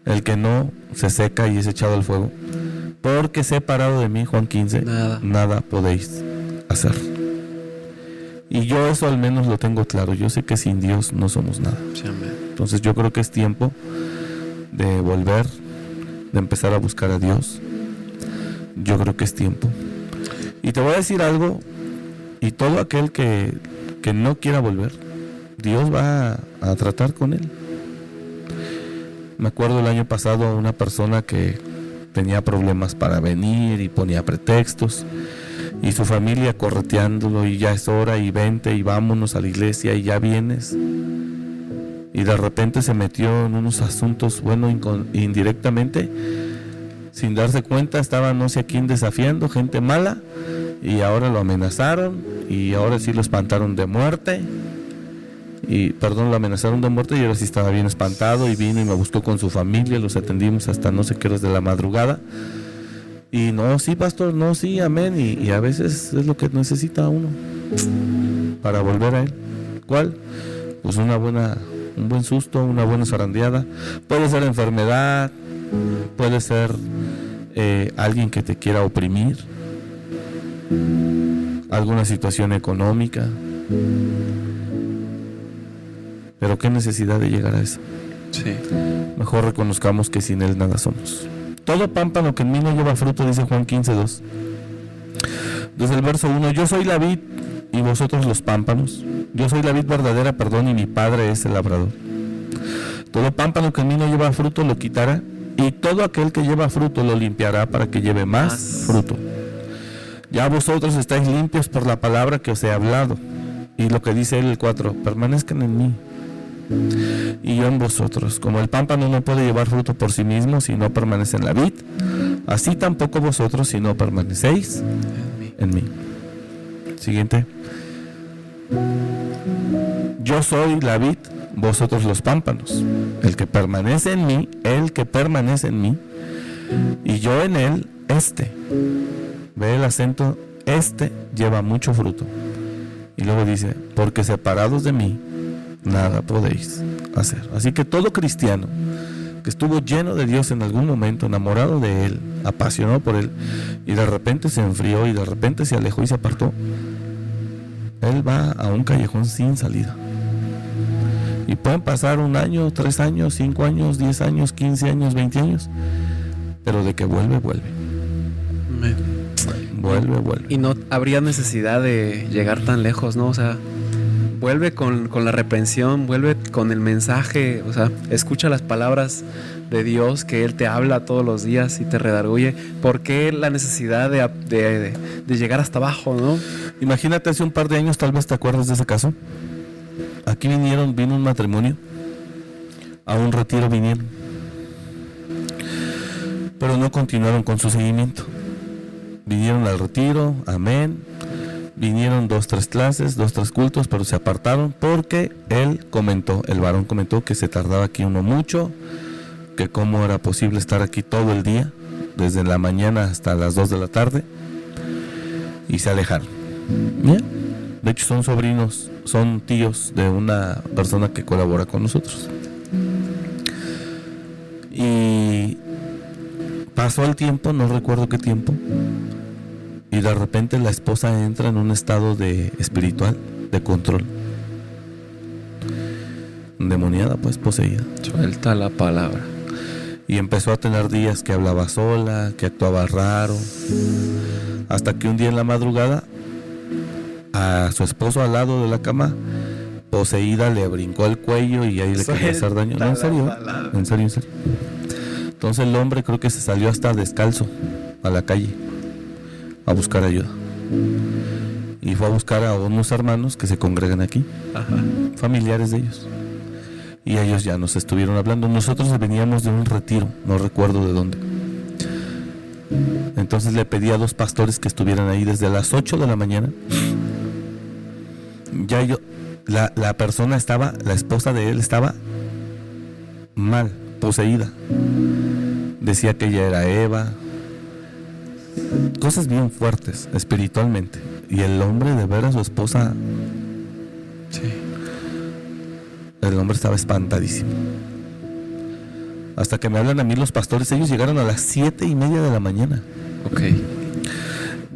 El que no se seca y es echado al fuego. Porque separado de mí, Juan 15, nada, podéis hacer. Y yo eso al menos lo tengo claro. Yo sé que sin Dios no somos nada. Entonces yo creo que es tiempo de volver, de empezar a buscar a Dios. Yo creo que es tiempo. Y te voy a decir algo, y todo aquel que, que no quiera volver, Dios va a, tratar con él. Me acuerdo el año pasado una persona que tenía problemas para venir y ponía pretextos y su familia correteándolo y ya es hora y vente y vámonos a la iglesia y ya vienes. Y de repente se metió en unos asuntos, bueno, indirectamente, sin darse cuenta, estaba no sé quién desafiando, gente mala, y ahora lo amenazaron y ahora sí lo espantaron de muerte y perdón, lo amenazaron de muerte y ahora sí estaba bien espantado y vino y me buscó con su familia, los atendimos hasta no sé qué horas de la madrugada. Y no, sí, pastor, no, sí, amén. Y, a veces es lo que necesita uno para volver a él. ¿Cuál? Pues una buena, un buen susto, una buena zarandeada. Puede ser enfermedad, puede ser eh, alguien que te quiera oprimir, alguna situación económica. Pero qué necesidad de llegar a eso. Sí. Mejor reconozcamos que sin Él nada somos. Todo pámpano que en mí no lleva fruto, dice Juan 15, 2. Desde el verso 1, yo soy la vid y vosotros los pámpanos. Yo soy la vid verdadera, perdón, y mi Padre es el labrador. Todo pámpano que en mí no lleva fruto lo quitará, y todo aquel que lleva fruto lo limpiará para que lleve más fruto. Ya vosotros estáis limpios por la palabra que os he hablado. Y lo que dice él el 4, permanezcan en mí y yo en vosotros. Como el pámpano no puede llevar fruto por sí mismo si no permanece en la vid, así tampoco vosotros si no permanecéis en mí. Siguiente. Yo soy la vid, vosotros los pámpanos. El que permanece en mí, el que permanece en mí, y yo en él, este. Ve el acento, este lleva mucho fruto. Y luego dice, porque separados de mí, nada podéis hacer. Así que todo cristiano que estuvo lleno de Dios en algún momento, enamorado de Él, apasionado por Él, y de repente se enfrió y de repente se alejó y se apartó, Él va a un callejón sin salida. Y pueden pasar un año, tres años, cinco años, diez años, quince años, veinte años, pero de que vuelve, vuelve. Vuelve, vuelve. Y no habría necesidad de llegar tan lejos, ¿no? O sea, vuelve con, la reprensión, vuelve con el mensaje, o sea, escucha las palabras de Dios que Él te habla todos los días y te redarguye. ¿Por qué la necesidad de, de, llegar hasta abajo, no? Imagínate hace un par de años, tal vez te acuerdas de ese caso. Aquí vinieron, vino un matrimonio, a un retiro vinieron, pero no continuaron con su seguimiento. Vinieron al retiro, amén, vinieron dos, tres clases, dos, tres cultos, pero se apartaron porque él comentó, el varón comentó que se tardaba aquí uno mucho, que cómo era posible estar aquí todo el día, desde la mañana hasta las 2 de la tarde, y se alejaron. De hecho son sobrinos, son tíos de una persona que colabora con nosotros. Y pasó el tiempo, no recuerdo qué tiempo, y de repente la esposa entra en un estado de espiritual, de control. Demoniada, pues poseída. Suelta la palabra. Y empezó a tener días que hablaba sola, que actuaba raro. Hasta que un día en la madrugada, a su esposo al lado de la cama, poseída, le brincó el cuello y ahí le quería hacer daño. No, en serio, en serio, en serio. Entonces el hombre creo que se salió hasta descalzo a la calle a buscar ayuda. Y fue a buscar a unos hermanos que se congregan aquí, familiares de ellos. Y ellos ya nos estuvieron hablando. Nosotros veníamos de un retiro, no recuerdo de dónde. Entonces le pedí a dos pastores que estuvieran ahí desde las 8 de la mañana. Ya yo, la, la persona estaba, la esposa de él estaba mal, poseída. Decía que ella era Eva, cosas bien fuertes espiritualmente. Y el hombre de ver a su esposa, sí. el hombre estaba espantadísimo. Hasta que me hablan a mí los pastores, ellos llegaron a las siete y media de la mañana. Ok.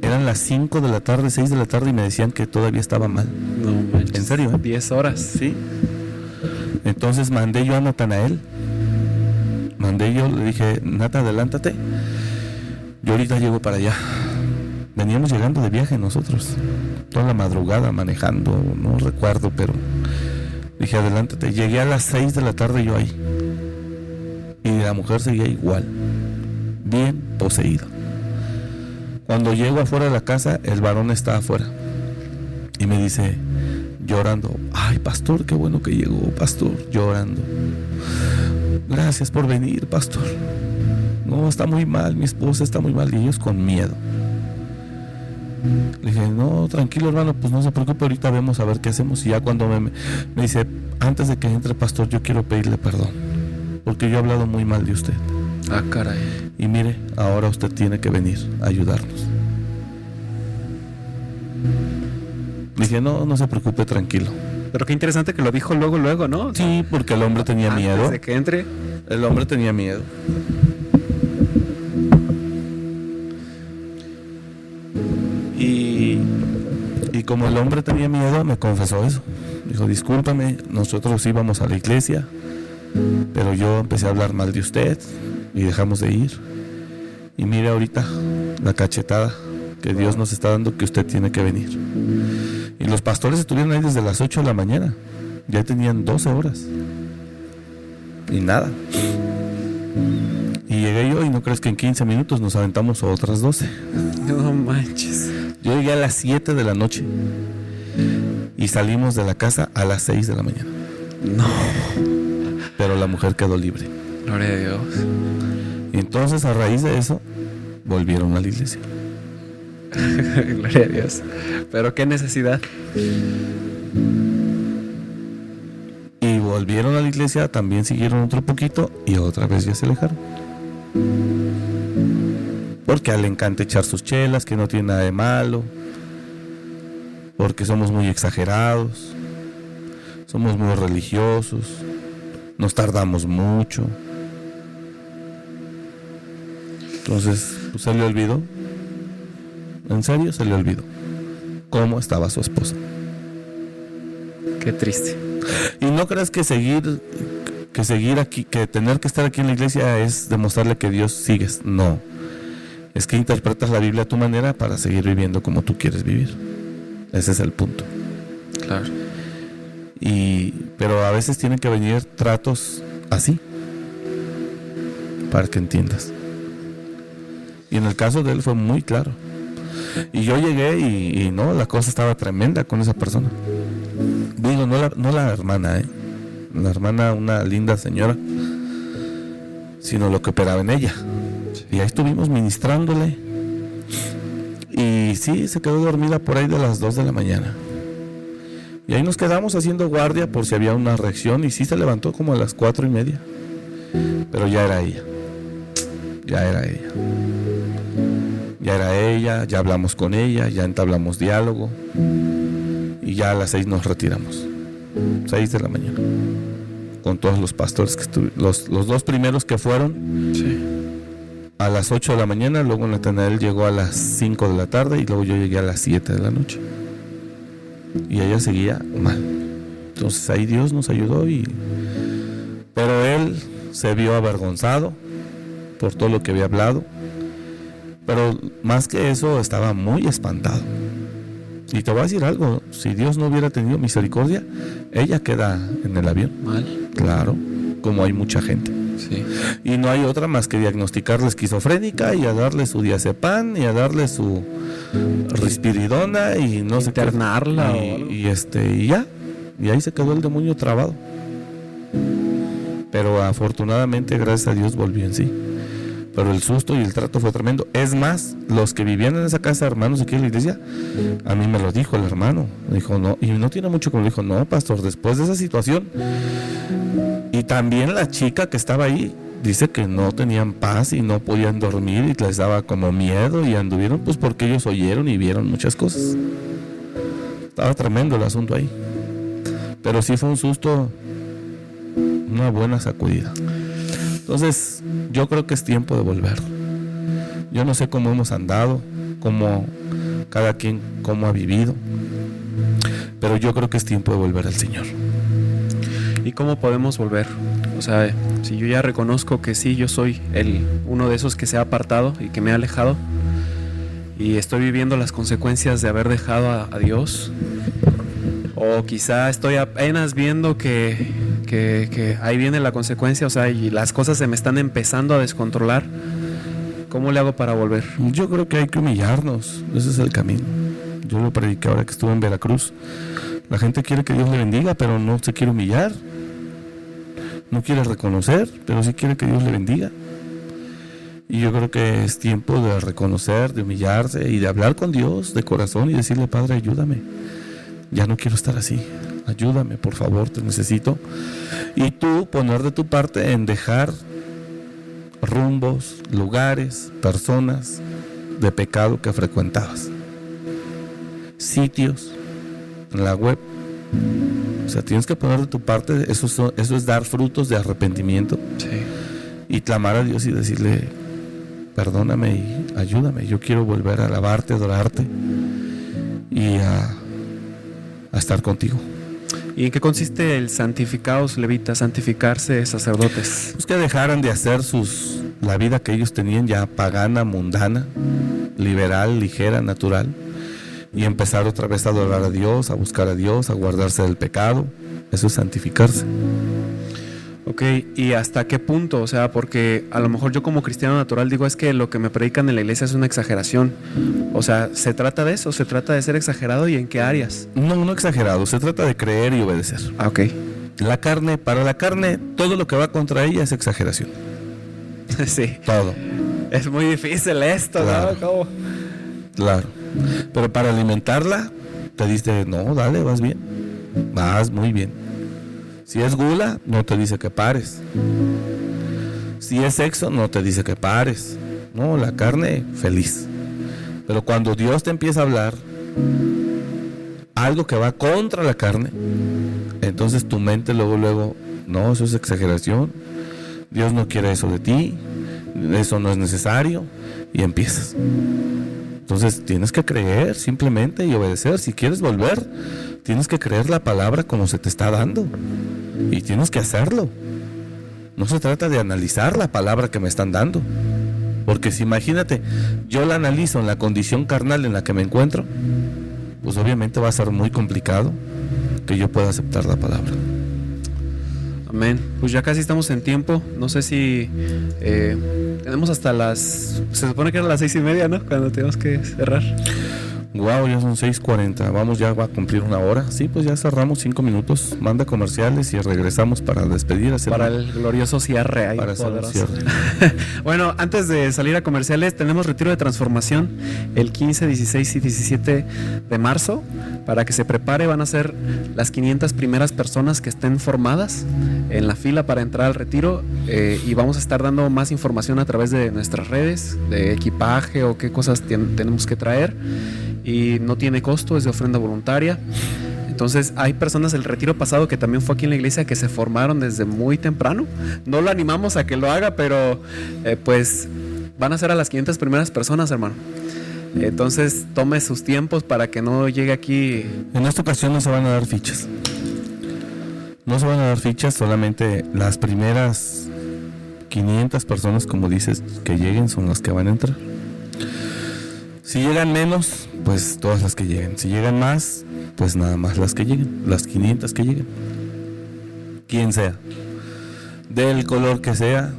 Eran las 5 de la tarde, 6 de la tarde y me decían que todavía estaba mal. No ¿En serio? 10 eh? horas. Sí. Entonces mandé yo a Natanael. Mandé yo, le dije, Nata, adelántate yo ahorita llego para allá. Veníamos llegando de viaje nosotros. Toda la madrugada manejando, no recuerdo, pero dije, adelántate. Llegué a las 6 de la tarde yo ahí. Y la mujer seguía igual, bien poseída. Cuando llego afuera de la casa, el varón está afuera. Y me dice, llorando, ay pastor, qué bueno que llegó, pastor, llorando. Gracias por venir, pastor no, está muy mal, mi esposa está muy mal y ellos con miedo. Le dije, no, tranquilo hermano, pues no se preocupe, ahorita vemos a ver qué hacemos. Y ya cuando me, me dice, antes de que entre pastor, yo quiero pedirle perdón, porque yo he hablado muy mal de usted. Ah, caray. Y mire, ahora usted tiene que venir a ayudarnos. Le dije, no, no se preocupe, tranquilo. Pero qué interesante que lo dijo luego, luego, ¿no? Sí, porque el hombre tenía miedo. De que entre. El hombre tenía miedo. Y como el hombre tenía miedo, me confesó eso. Dijo, discúlpame, nosotros íbamos a la iglesia, pero yo empecé a hablar mal de usted y dejamos de ir. Y mire ahorita la cachetada que Dios nos está dando que usted tiene que venir. Y los pastores estuvieron ahí desde las 8 de la mañana. Ya tenían 12 horas. Y nada. Y llegué yo y no crees que en 15 minutos nos aventamos otras 12. No manches. Yo llegué a las 7 de la noche y salimos de la casa a las 6 de la mañana. No. Pero la mujer quedó libre. Gloria a Dios. Y entonces a raíz de eso volvieron a la iglesia. Gloria a Dios. Pero qué necesidad. Y volvieron a la iglesia, también siguieron otro poquito y otra vez ya se alejaron porque a él le encanta echar sus chelas, que no tiene nada de malo, porque somos muy exagerados, somos muy religiosos, nos tardamos mucho. Entonces, pues, se le olvidó, en serio se le olvidó cómo estaba su esposa. Qué triste. Y no creas que seguir que seguir aquí, que tener que estar aquí en la iglesia es demostrarle que Dios sigues. No es que interpretas la Biblia a tu manera para seguir viviendo como tú quieres vivir. Ese es el punto. Claro. Y, pero a veces tienen que venir tratos así, para que entiendas. Y en el caso de él fue muy claro. Y yo llegué y, no, la cosa estaba tremenda con esa persona. Digo, no la, no la hermana, ¿eh? La hermana, una linda señora, sino lo que operaba en ella. Y ahí estuvimos ministrándole. Y sí, se quedó dormida por ahí de las 2 de la mañana. Y ahí nos quedamos haciendo guardia por si había una reacción. Y sí se levantó como a las cuatro y media. Pero ya era ella. Ya era ella. Ya era ella, ya hablamos con ella, ya entablamos diálogo. Y ya a las seis nos retiramos. Seis de la mañana. Con todos los pastores que estuvieron. Los, los dos primeros que fueron. A las 8 de la mañana, luego Natanael llegó a las 5 de la tarde y luego yo llegué a las 7 de la noche y ella seguía mal. Entonces ahí Dios nos ayudó y pero él se vio avergonzado por todo lo que había hablado. Pero más que eso estaba muy espantado. Y te voy a decir algo, si Dios no hubiera tenido misericordia, ella queda en el avión. Mal. Claro, como hay mucha gente. Y no hay otra más que diagnosticarle esquizofrénica y a darle su diazepam y a darle su respiridona y no sé Internarla y, y, este y ya. Y ahí se quedó el demonio trabado. Pero afortunadamente, gracias a Dios, volvió en sí. Pero el susto y el trato fue tremendo. Es más, los que vivían en esa casa, hermanos aquí en la iglesia, a mí me lo dijo el hermano. dijo, no, y no tiene mucho que me dijo, no, pastor, después de esa situación. Y también la chica que estaba ahí, dice que no tenían paz y no podían dormir y les daba como miedo y anduvieron pues porque ellos oyeron y vieron muchas cosas. Estaba tremendo el asunto ahí. Pero sí fue un susto, una buena sacudida. Entonces, yo creo que es tiempo de volver. Yo no sé cómo hemos andado, cómo cada quien cómo ha vivido, pero yo creo que es tiempo de volver al Señor. ¿Y cómo podemos volver? O sea, si yo ya reconozco que sí, yo soy el uno de esos que se ha apartado y que me ha alejado y estoy viviendo las consecuencias de haber dejado a, Dios, o quizá estoy apenas viendo que, que, ahí viene la consecuencia, o sea, y las cosas se me están empezando a descontrolar. ¿Cómo le hago para volver? Yo creo que hay que humillarnos, ese es el camino. Yo lo prediqué ahora que estuve en Veracruz. La gente quiere que Dios le bendiga, pero no se quiere humillar no quiere reconocer, pero sí quiere que Dios le bendiga. Y yo creo que es tiempo de reconocer, de humillarse y de hablar con Dios de corazón y decirle, Padre, ayúdame. Ya no quiero estar así. Ayúdame, por favor, te necesito. Y tú poner de tu parte en dejar rumbos, lugares, personas de pecado que frecuentabas. Sitios en la web o sea, tienes que poner de tu parte, eso, eso es dar frutos de arrepentimiento. Y clamar a Dios y decirle, perdóname y ayúdame, yo quiero volver a alabarte, adorarte y a, estar contigo. ¿Y en qué consiste el santificados levitas, santificarse sacerdotes? Pues que dejaran de hacer sus la vida que ellos tenían ya pagana, mundana, liberal, ligera, natural y empezar otra vez a adorar a Dios, a buscar a Dios, a guardarse del pecado. Eso es santificarse. Ok, ¿y hasta qué punto? O sea, porque a lo mejor yo como cristiano natural digo es que lo que me predican en la iglesia es una exageración. O sea, ¿se trata de eso? ¿Se trata de ser exagerado y en qué áreas? No, no exagerado, se trata de creer y obedecer. Ah, ok. La carne, para la carne, todo lo que va contra ella es exageración. sí. Todo. Es muy difícil esto, ¿no? Claro. Pero para alimentarla, te dice, no, dale, vas bien. Vas muy bien. Si es gula, no te dice que pares. Si es sexo, no te dice que pares. No, la carne, feliz. Pero cuando Dios te empieza a hablar algo que va contra la carne, entonces tu mente luego, luego, no, eso es exageración. Dios no quiere eso de ti. Eso no es necesario. Y empiezas. Entonces tienes que creer simplemente y obedecer. Si quieres volver, tienes que creer la palabra como se te está dando. Y tienes que hacerlo. No se trata de analizar la palabra que me están dando. Porque si imagínate, yo la analizo en la condición carnal en la que me encuentro, pues obviamente va a ser muy complicado que yo pueda aceptar la palabra. Amén. Pues ya casi estamos en tiempo. No sé si eh, tenemos hasta las. Se supone que eran las seis y media, ¿no? Cuando tenemos que cerrar. Wow, ya son 6:40. Vamos, ya va a cumplir una hora. Sí, pues ya cerramos cinco minutos. Manda comerciales y regresamos para despedir. Para el glorioso cierre. Ahí para cierre. bueno, antes de salir a comerciales, tenemos retiro de transformación el 15, 16 y 17 de marzo. Para que se prepare, van a ser las 500 primeras personas que estén formadas en la fila para entrar al retiro. Eh, y vamos a estar dando más información a través de nuestras redes, de equipaje o qué cosas tenemos que traer y no tiene costo, es de ofrenda voluntaria. Entonces hay personas del retiro pasado que también fue aquí en la iglesia que se formaron desde muy temprano. No lo animamos a que lo haga, pero eh, pues van a ser a las 500 primeras personas, hermano. Entonces tome sus tiempos para que no llegue aquí. En esta ocasión no se van a dar fichas. No se van a dar fichas, solamente las primeras 500 personas, como dices, que lleguen son las que van a entrar. Si llegan menos, pues todas las que lleguen. Si llegan más, pues nada más las que lleguen, las 500 que lleguen. Quien sea. Del color que sea,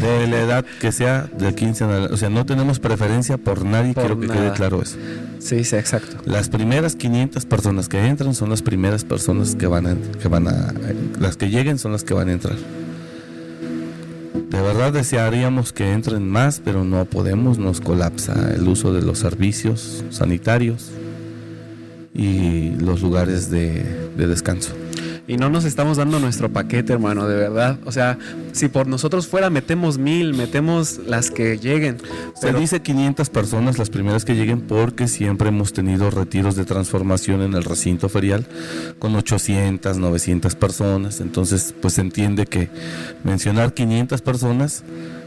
de la edad que sea, de 15 O sea, no tenemos preferencia por nadie, quiero que quede claro eso. Sí, sí, exacto. Las primeras 500 personas que entran son las primeras personas que van a, que van a, las que lleguen son las que van a entrar. De verdad desearíamos que entren más, pero no podemos, nos colapsa el uso de los servicios sanitarios y los lugares de, descanso y no nos estamos dando nuestro paquete, hermano, de verdad. O sea, si por nosotros fuera, metemos mil, metemos las que lleguen. Se dice 500 personas las primeras que lleguen porque siempre hemos tenido retiros de transformación en el recinto ferial con 800, 900 personas. Entonces, pues se entiende que mencionar 500 personas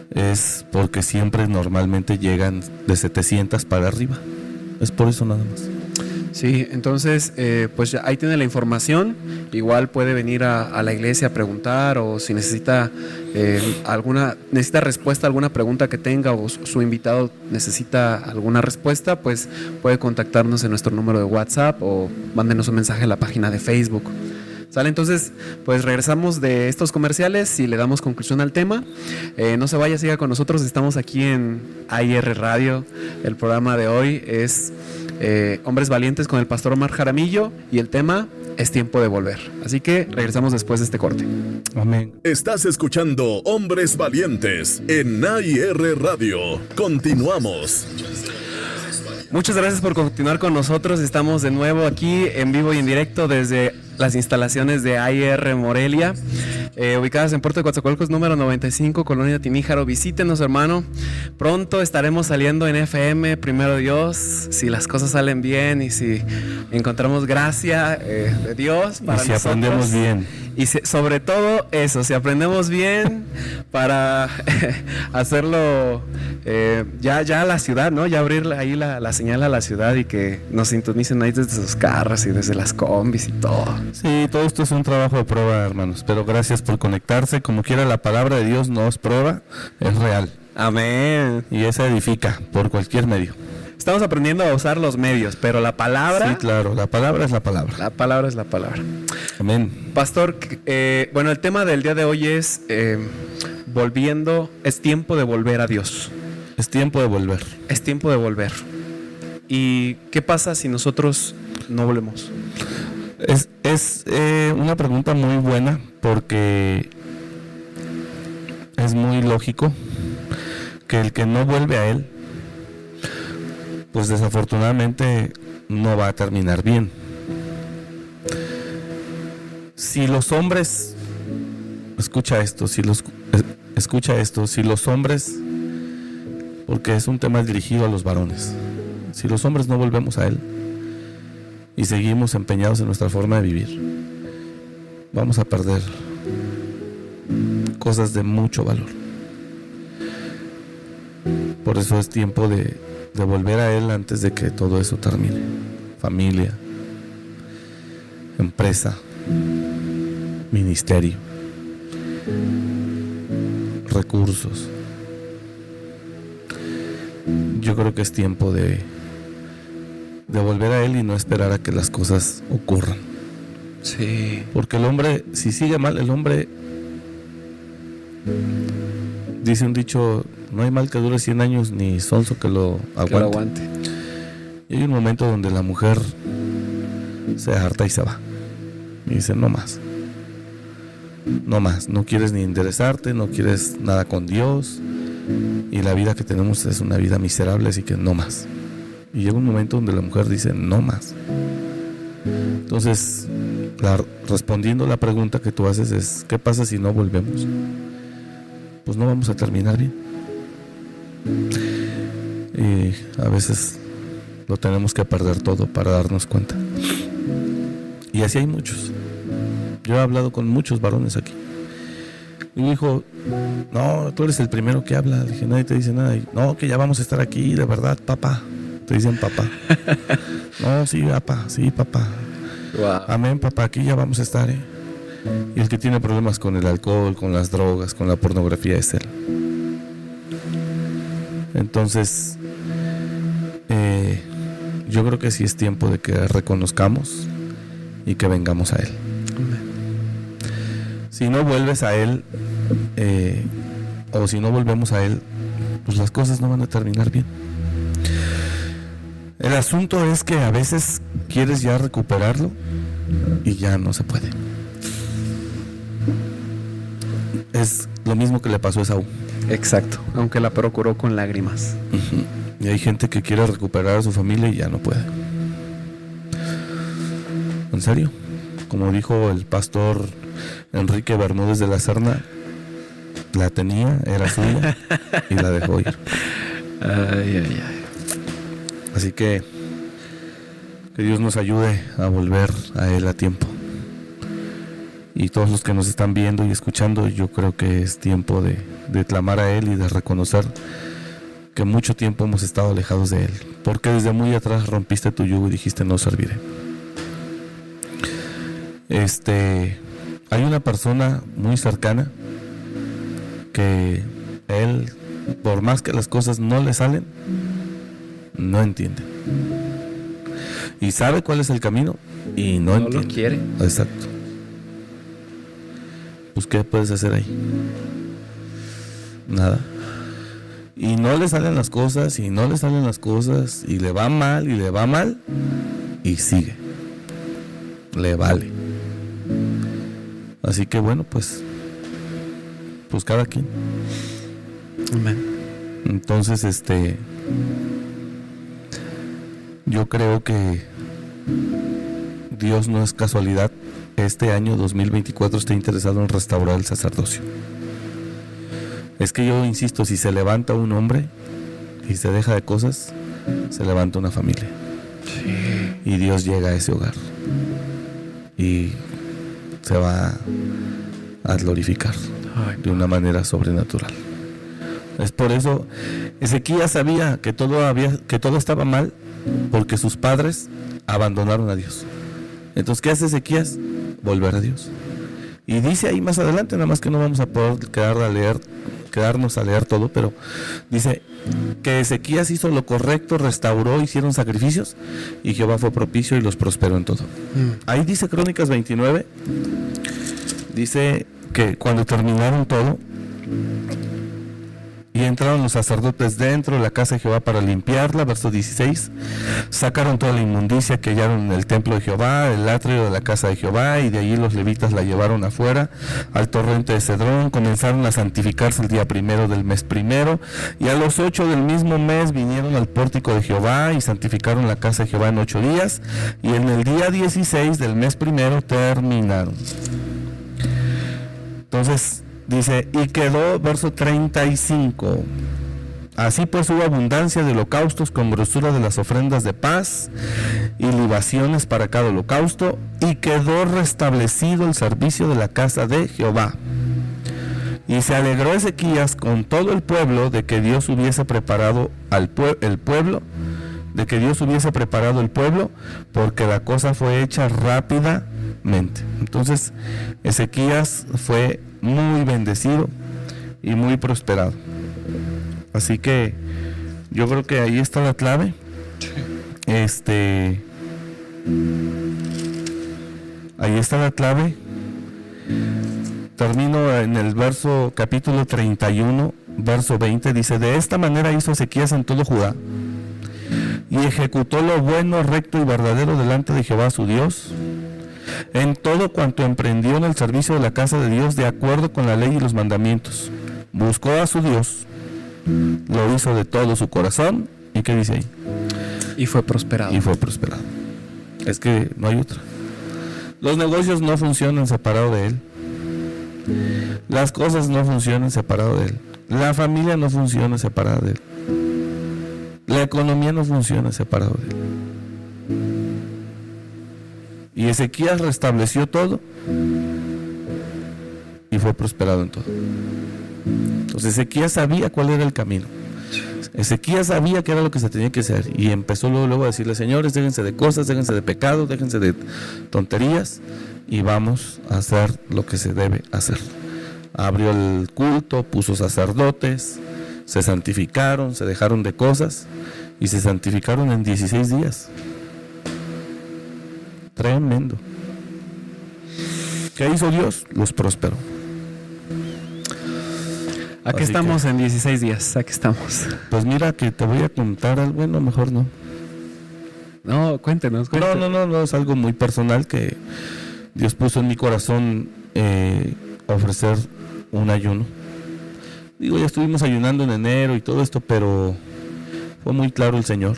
es porque siempre normalmente llegan de 700 para arriba. Es por eso nada más. Sí, entonces, eh, pues ahí tiene la información. Igual puede venir a, la iglesia a preguntar o si necesita eh, alguna, necesita respuesta a alguna pregunta que tenga o su, invitado necesita alguna respuesta, pues puede contactarnos en nuestro número de WhatsApp o mándenos un mensaje a la página de Facebook. ¿Sale? Entonces, pues regresamos de estos comerciales y le damos conclusión al tema. Eh, no se vaya, siga con nosotros. Estamos aquí en AIR Radio. El programa de hoy es eh, Hombres Valientes con el pastor Omar Jaramillo y el tema es tiempo de volver. Así que regresamos después de este corte. Amén. Estás escuchando Hombres Valientes en AIR Radio. Continuamos. Muchas gracias por continuar con nosotros. Estamos de nuevo aquí en vivo y en directo desde las instalaciones de AIR Morelia, eh, ubicadas en Puerto de Coatzacoalcos, número 95, Colonia Tiníjaro. Visítenos, hermano. Pronto estaremos saliendo en FM, primero Dios, si las cosas salen bien y si encontramos gracia eh, de Dios para y si aprendemos bien. Y sobre todo eso, si aprendemos bien para hacerlo eh, ya, ya a la ciudad, ¿no? Ya abrir ahí la, la, señal a la ciudad y que nos sintonicen ahí desde sus carros y desde las combis y todo. Sí, todo esto es un trabajo de prueba, hermanos. Pero gracias por conectarse. Como quiera, la palabra de Dios no es prueba, es real. Amén. Y esa edifica por cualquier medio. Estamos aprendiendo a usar los medios, pero la palabra. Sí, claro, la palabra es la palabra. La palabra es la palabra. Amén. Pastor, eh, bueno, el tema del día de hoy es eh, volviendo, es tiempo de volver a Dios. Es tiempo de volver. Es tiempo de volver. ¿Y qué pasa si nosotros no volvemos? Es, eh, una pregunta muy buena porque es muy lógico que el que no vuelve a Él pues desafortunadamente no va a terminar bien. Si los hombres, escucha esto, si los, escucha esto, si los hombres, porque es un tema dirigido a los varones, si los hombres no volvemos a Él y seguimos empeñados en nuestra forma de vivir, vamos a perder cosas de mucho valor. Por eso es tiempo de volver a Él antes de que todo eso termine. Familia, empresa, ministerio, recursos. Yo creo que es tiempo de, de volver a Él y no esperar a que las cosas ocurran. Sí. Porque el hombre, si sigue mal, el hombre dice un dicho, no hay mal que dure 100 años ni sonso que lo aguante. Que lo aguante. Y hay un momento donde la mujer se harta y se va. Y dice, no más. No más. No quieres ni interesarte, no quieres nada con Dios. Y la vida que tenemos es una vida miserable, así que no más. Y llega un momento donde la mujer dice, no más. Entonces, respondiendo la pregunta que tú haces es, ¿qué pasa si no volvemos? Pues no vamos a terminar bien. Y a veces lo tenemos que perder todo para darnos cuenta. Y así hay muchos. Yo he hablado con muchos varones aquí. Y me dijo, no, tú eres el primero que habla. Dije, nadie te dice nada. No, que ya vamos a estar aquí, de verdad, papá. Te dicen papá. no, sí, papá, sí, papá. Wow. Amén, papá, aquí ya vamos a estar, ¿eh? Y el que tiene problemas con el alcohol, con las drogas, con la pornografía es él. Entonces, eh, yo creo que sí es tiempo de que reconozcamos y que vengamos a Él. Si no vuelves a Él, eh, o si no volvemos a Él, pues las cosas no van a terminar bien. El asunto es que a veces quieres ya recuperarlo y ya no se puede. Es lo mismo que le pasó a Esaú. Exacto. Aunque la procuró con lágrimas. Y hay gente que quiere recuperar a su familia y ya no puede. ¿En serio? Como dijo el pastor Enrique Bermúdez de la Serna, la tenía, era suya y la dejó ir. Ay, ay, ay. Así que que Dios nos ayude a volver a Él a tiempo. Y todos los que nos están viendo y escuchando, yo creo que es tiempo de, de clamar a Él y de reconocer que mucho tiempo hemos estado alejados de Él. Porque desde muy atrás rompiste tu yugo y dijiste no serviré. Este, hay una persona muy cercana que Él, por más que las cosas no le salen, no entiende. Y sabe cuál es el camino y no, No lo quiere. Exacto. Pues ¿qué puedes hacer ahí? Nada. Y no le salen las cosas, y no le salen las cosas, y le va mal, y le va mal, y sigue. Le vale. Así que bueno, pues, pues cada quien. Amén. Entonces, este, yo creo que Dios no es casualidad. Este año 2024 está interesado en restaurar el sacerdocio. Es que yo insisto, si se levanta un hombre y se deja de cosas, se levanta una familia. Y Dios llega a ese hogar. Y se va a glorificar de una manera sobrenatural. Es por eso Ezequías sabía que todo había que todo estaba mal porque sus padres abandonaron a Dios. Entonces, ¿qué hace Ezequías? Volver a Dios. Y dice ahí más adelante, nada más que no vamos a poder quedar a leer, quedarnos a leer todo, pero dice que Ezequías hizo lo correcto, restauró, hicieron sacrificios y Jehová fue propicio y los prosperó en todo. Mm. Ahí dice Crónicas 29, dice que cuando terminaron todo, y entraron los sacerdotes dentro de la casa de Jehová para limpiarla, verso 16, sacaron toda la inmundicia que hallaron en el templo de Jehová, el atrio de la casa de Jehová, y de allí los levitas la llevaron afuera al torrente de Cedrón, comenzaron a santificarse el día primero del mes primero, y a los ocho del mismo mes vinieron al pórtico de Jehová y santificaron la casa de Jehová en ocho días, y en el día 16 del mes primero terminaron. Entonces dice, y quedó verso 35. Así pues hubo abundancia de holocaustos con grosura de las ofrendas de paz y libaciones para cada holocausto, y quedó restablecido el servicio de la casa de Jehová. Y se alegró Ezequías con todo el pueblo de que Dios hubiese preparado al el pueblo, de que Dios hubiese preparado el pueblo, porque la cosa fue hecha rápidamente. Entonces, Ezequías fue muy bendecido y muy prosperado. Así que yo creo que ahí está la clave. Este Ahí está la clave. Termino en el verso capítulo 31, verso 20. Dice, de esta manera hizo Ezequías en todo Judá y ejecutó lo bueno, recto y verdadero delante de Jehová su Dios, en todo cuanto emprendió en el servicio de la casa de Dios de acuerdo con la ley y los mandamientos. Buscó a su Dios, lo hizo de todo su corazón y ¿qué dice ahí? Y fue prosperado. Y fue prosperado. Es que no hay otra. Los negocios no funcionan separado de él. Las cosas no funcionan separado de él. La familia no funciona separada de él. La economía no funciona separado de él. Y Ezequías restableció todo y fue prosperado en todo. Entonces Ezequías sabía cuál era el camino. Ezequías sabía qué era lo que se tenía que hacer y empezó luego, luego a decirle, señores, déjense de cosas, déjense de pecados, déjense de tonterías y vamos a hacer lo que se debe hacer. Abrió el culto, puso sacerdotes, se santificaron, se dejaron de cosas y se santificaron en 16 días. Tremendo. ¿Qué hizo Dios? Los prosperó. Aquí Así estamos en 16 días, aquí estamos. Pues mira que te voy a contar algo, bueno, mejor no. No, cuéntenos, No, cuéntenos. no, no, no, es algo muy personal que Dios puso en mi corazón eh, ofrecer un ayuno. Digo, ya estuvimos ayunando en enero y todo esto, pero fue muy claro el Señor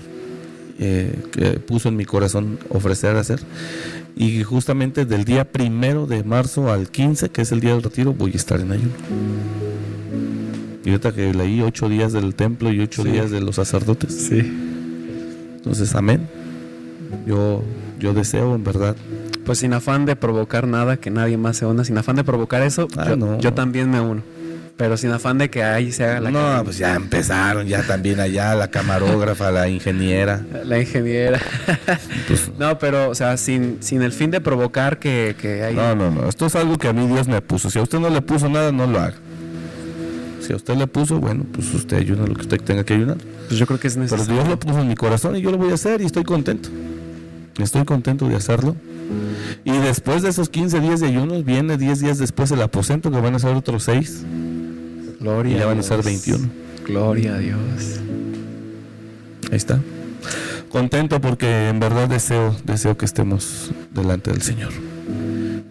eh, que puso en mi corazón ofrecer hacer. Y justamente del día primero de marzo al 15, que es el día del retiro, voy a estar en ayuno. Y ahorita que leí ocho días del templo y ocho Sí. días de los sacerdotes. Sí. Entonces, amén. Yo, yo deseo en verdad Pues sin afán de provocar nada, que nadie más se una, sin afán de provocar eso, Ah, yo, no. yo también me uno. Pero sin afán de que ahí se haga la, no, pues ya empezaron, ya también allá la camarógrafa, la ingeniera. la ingeniera. Pues, no, pero, o sea, sin, sin el fin de provocar que, que hay... no, no, no. Esto es algo que a mí Dios me puso. Si a usted no le puso nada, no lo haga. Si a usted le puso, bueno, pues usted ayuna lo que usted tenga que ayunar. Pues yo creo que es Pero necesario. Dios lo puso en mi corazón y yo lo voy a hacer y estoy contento. Estoy contento de hacerlo. Y después de esos 15 días de ayunos, viene 10 días después el aposento, que van a ser otros 6. Gloria Y ya van a Dios. ser 21. Gloria a Dios. Ahí está. Contento porque en verdad deseo, deseo que estemos delante del Señor.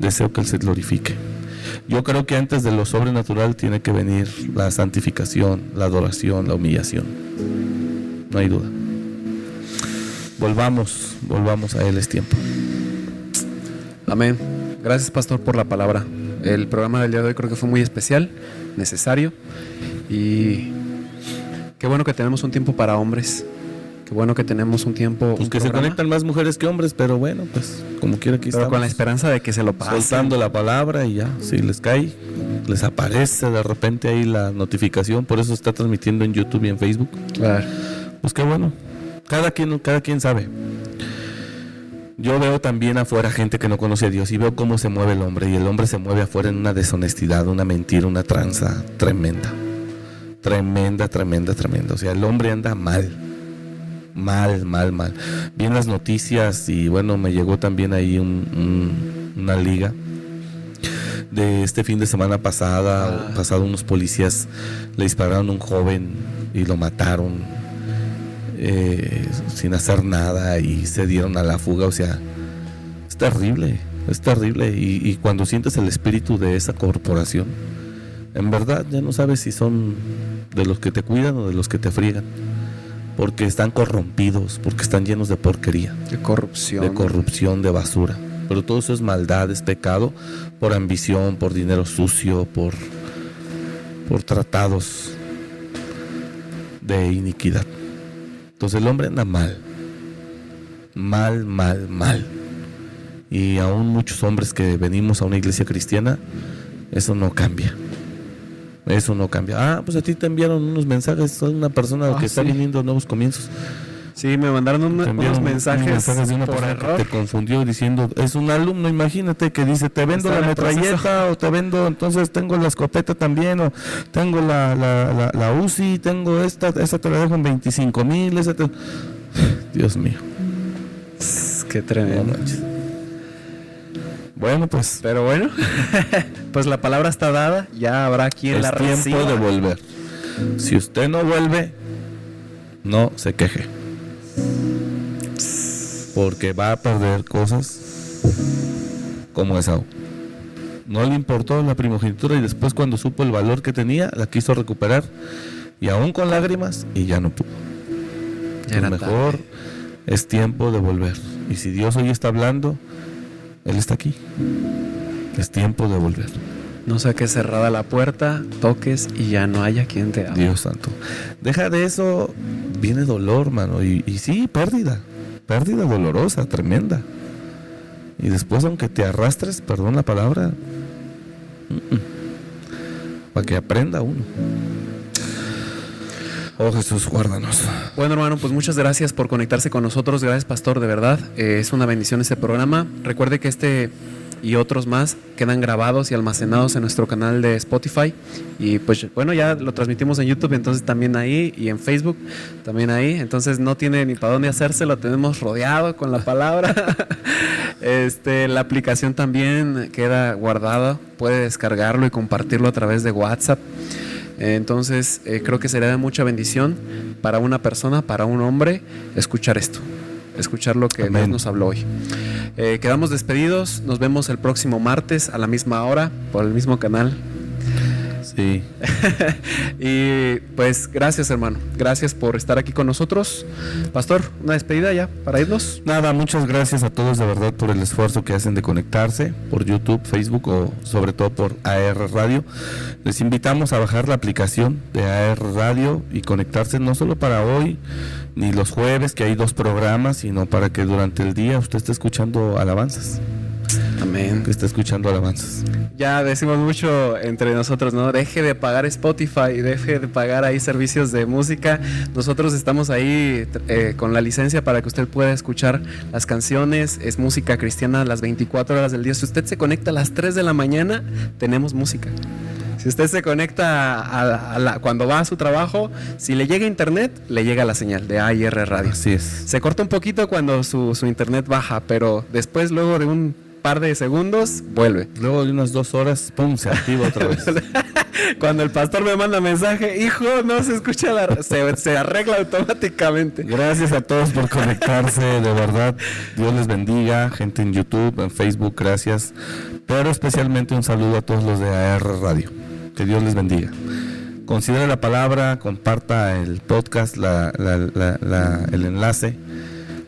Deseo que Él se glorifique. Yo creo que antes de lo sobrenatural tiene que venir la santificación, la adoración, la humillación. No hay duda. Volvamos, volvamos a Él es tiempo. Amén. Gracias, Pastor, por la palabra. El programa del día de hoy creo que fue muy especial, necesario. Y qué bueno que tenemos un tiempo para hombres. Qué bueno que tenemos un tiempo. Pues un que se programa, conectan más mujeres que hombres, pero bueno, pues como quiera aquí Pero con la esperanza de que se lo pasen. soltando la palabra y ya, si les cae, les aparece de repente ahí la notificación, por eso está transmitiendo en YouTube y en Facebook. Claro. Pues qué bueno. Cada quien, cada quien sabe. Yo veo también afuera gente que no conoce a Dios y veo cómo se mueve el hombre. Y el hombre se mueve afuera en una deshonestidad, una mentira, una tranza tremenda. Tremenda, tremenda, tremenda. O sea, el hombre anda mal. Mal, mal, mal. Vi en las noticias y bueno, me llegó también ahí un- un- una liga de este fin de semana pasada, Ah. pasado unos policías le dispararon a un joven y lo mataron eh, sin hacer nada y se dieron a la fuga, o sea, es terrible, es terrible y, y cuando sientes el espíritu de esa corporación, en verdad ya no sabes si son de los que te cuidan o de los que te friegan, porque están corrompidos, porque están llenos de porquería De corrupción. de corrupción, de basura. Pero todo eso es maldad, es pecado por ambición, por dinero sucio, por, por tratados de iniquidad. Entonces el hombre anda mal. Mal, mal, mal. Y aún muchos hombres que venimos a una iglesia cristiana, eso no cambia. Eso no cambia. Ah, pues a ti te enviaron unos mensajes a una persona Ah, que está sí. viniendo a nuevos comienzos. Sí, me mandaron una- unos mensajes, de una por error. que te confundió diciendo, es un alumno, imagínate que dice, te vendo Está la metralleta o te vendo, entonces tengo la escopeta también o tengo la, la, la, la UCI, tengo esta, esa te la dejo en 25 mil, esa te... Dios mío, Qué tremendo. Bueno, pues. Pero bueno, pues la palabra está dada, ya habrá quien es la tiempo reciba. de volver. Si usted no vuelve, no se queje. Porque va a perder cosas como esa. No le importó la primogenitura y después cuando supo el valor que tenía, la quiso recuperar y aún con lágrimas y ya no pudo. Ya Lo mejor tarde. es tiempo de volver. Y si Dios hoy está hablando, Él está aquí. Es tiempo de volver. No sea que cerrada la puerta, toques y ya no haya quien te hable. Dios santo. Deja de eso, viene dolor, mano. Y, sí, pérdida. Pérdida dolorosa, tremenda. Y después, aunque te arrastres, perdón la palabra, para que aprenda uno. Oh Jesús, guárdanos. Bueno, hermano, pues muchas gracias por conectarse con nosotros. Gracias, pastor, de verdad. Eh, es una bendición este programa. Recuerde que este y otros más quedan grabados y almacenados en nuestro canal de Spotify. Y pues bueno, ya lo transmitimos en YouTube, entonces también ahí y en Facebook también ahí. Entonces no tiene ni para dónde hacerse, lo tenemos rodeado con la palabra. este, la aplicación también queda guardada, puede descargarlo y compartirlo a través de WhatsApp. Entonces, eh, creo que sería de mucha bendición para una persona, para un hombre, escuchar esto, escuchar lo que Dios nos habló hoy. Eh, quedamos despedidos, nos vemos el próximo martes a la misma hora por el mismo canal. Sí. y pues gracias hermano, gracias por estar aquí con nosotros. Pastor, una despedida ya para irnos. Nada, muchas gracias a todos de verdad por el esfuerzo que hacen de conectarse por YouTube, Facebook o sobre todo por AR Radio. Les invitamos a bajar la aplicación de AR Radio y conectarse no solo para hoy ni los jueves que hay dos programas, sino para que durante el día usted esté escuchando alabanzas, Amén. que esté escuchando alabanzas. Ya decimos mucho entre nosotros, ¿no? Deje de pagar Spotify, deje de pagar ahí servicios de música. Nosotros estamos ahí eh, con la licencia para que usted pueda escuchar las canciones. Es música cristiana las 24 horas del día. Si usted se conecta a las 3 de la mañana, tenemos música. Si usted se conecta a, a la- cuando va a su trabajo, si le llega internet, le llega la señal de AIR Radio. Así es. Se corta un poquito cuando su, su internet baja, pero después, luego de un par de segundos, vuelve. Luego de unas dos horas, pum, se activa otra vez. Cuando el pastor me manda mensaje, hijo, no se escucha la... Se, se arregla automáticamente. Gracias a todos por conectarse, de verdad. Dios les bendiga, gente en YouTube, en Facebook, gracias. Pero especialmente un saludo a todos los de AR Radio. Que Dios les bendiga. Considere la palabra, comparta el podcast, la- la- la- la- el enlace,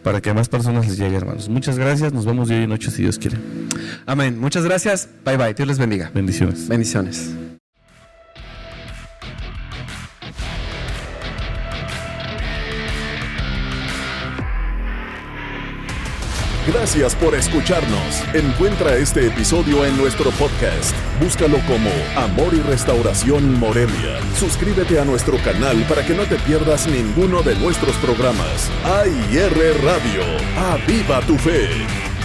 para que a más personas les llegue, hermanos. Muchas gracias, nos vemos de hoy en noche si Dios quiere. Amén. Muchas gracias. Bye bye. Dios les bendiga. Bendiciones. Bendiciones. Gracias por escucharnos. Encuentra este episodio en nuestro podcast. Búscalo como Amor y Restauración Morelia. Suscríbete a nuestro canal para que no te pierdas ninguno de nuestros programas. AIR Radio. Aviva tu fe.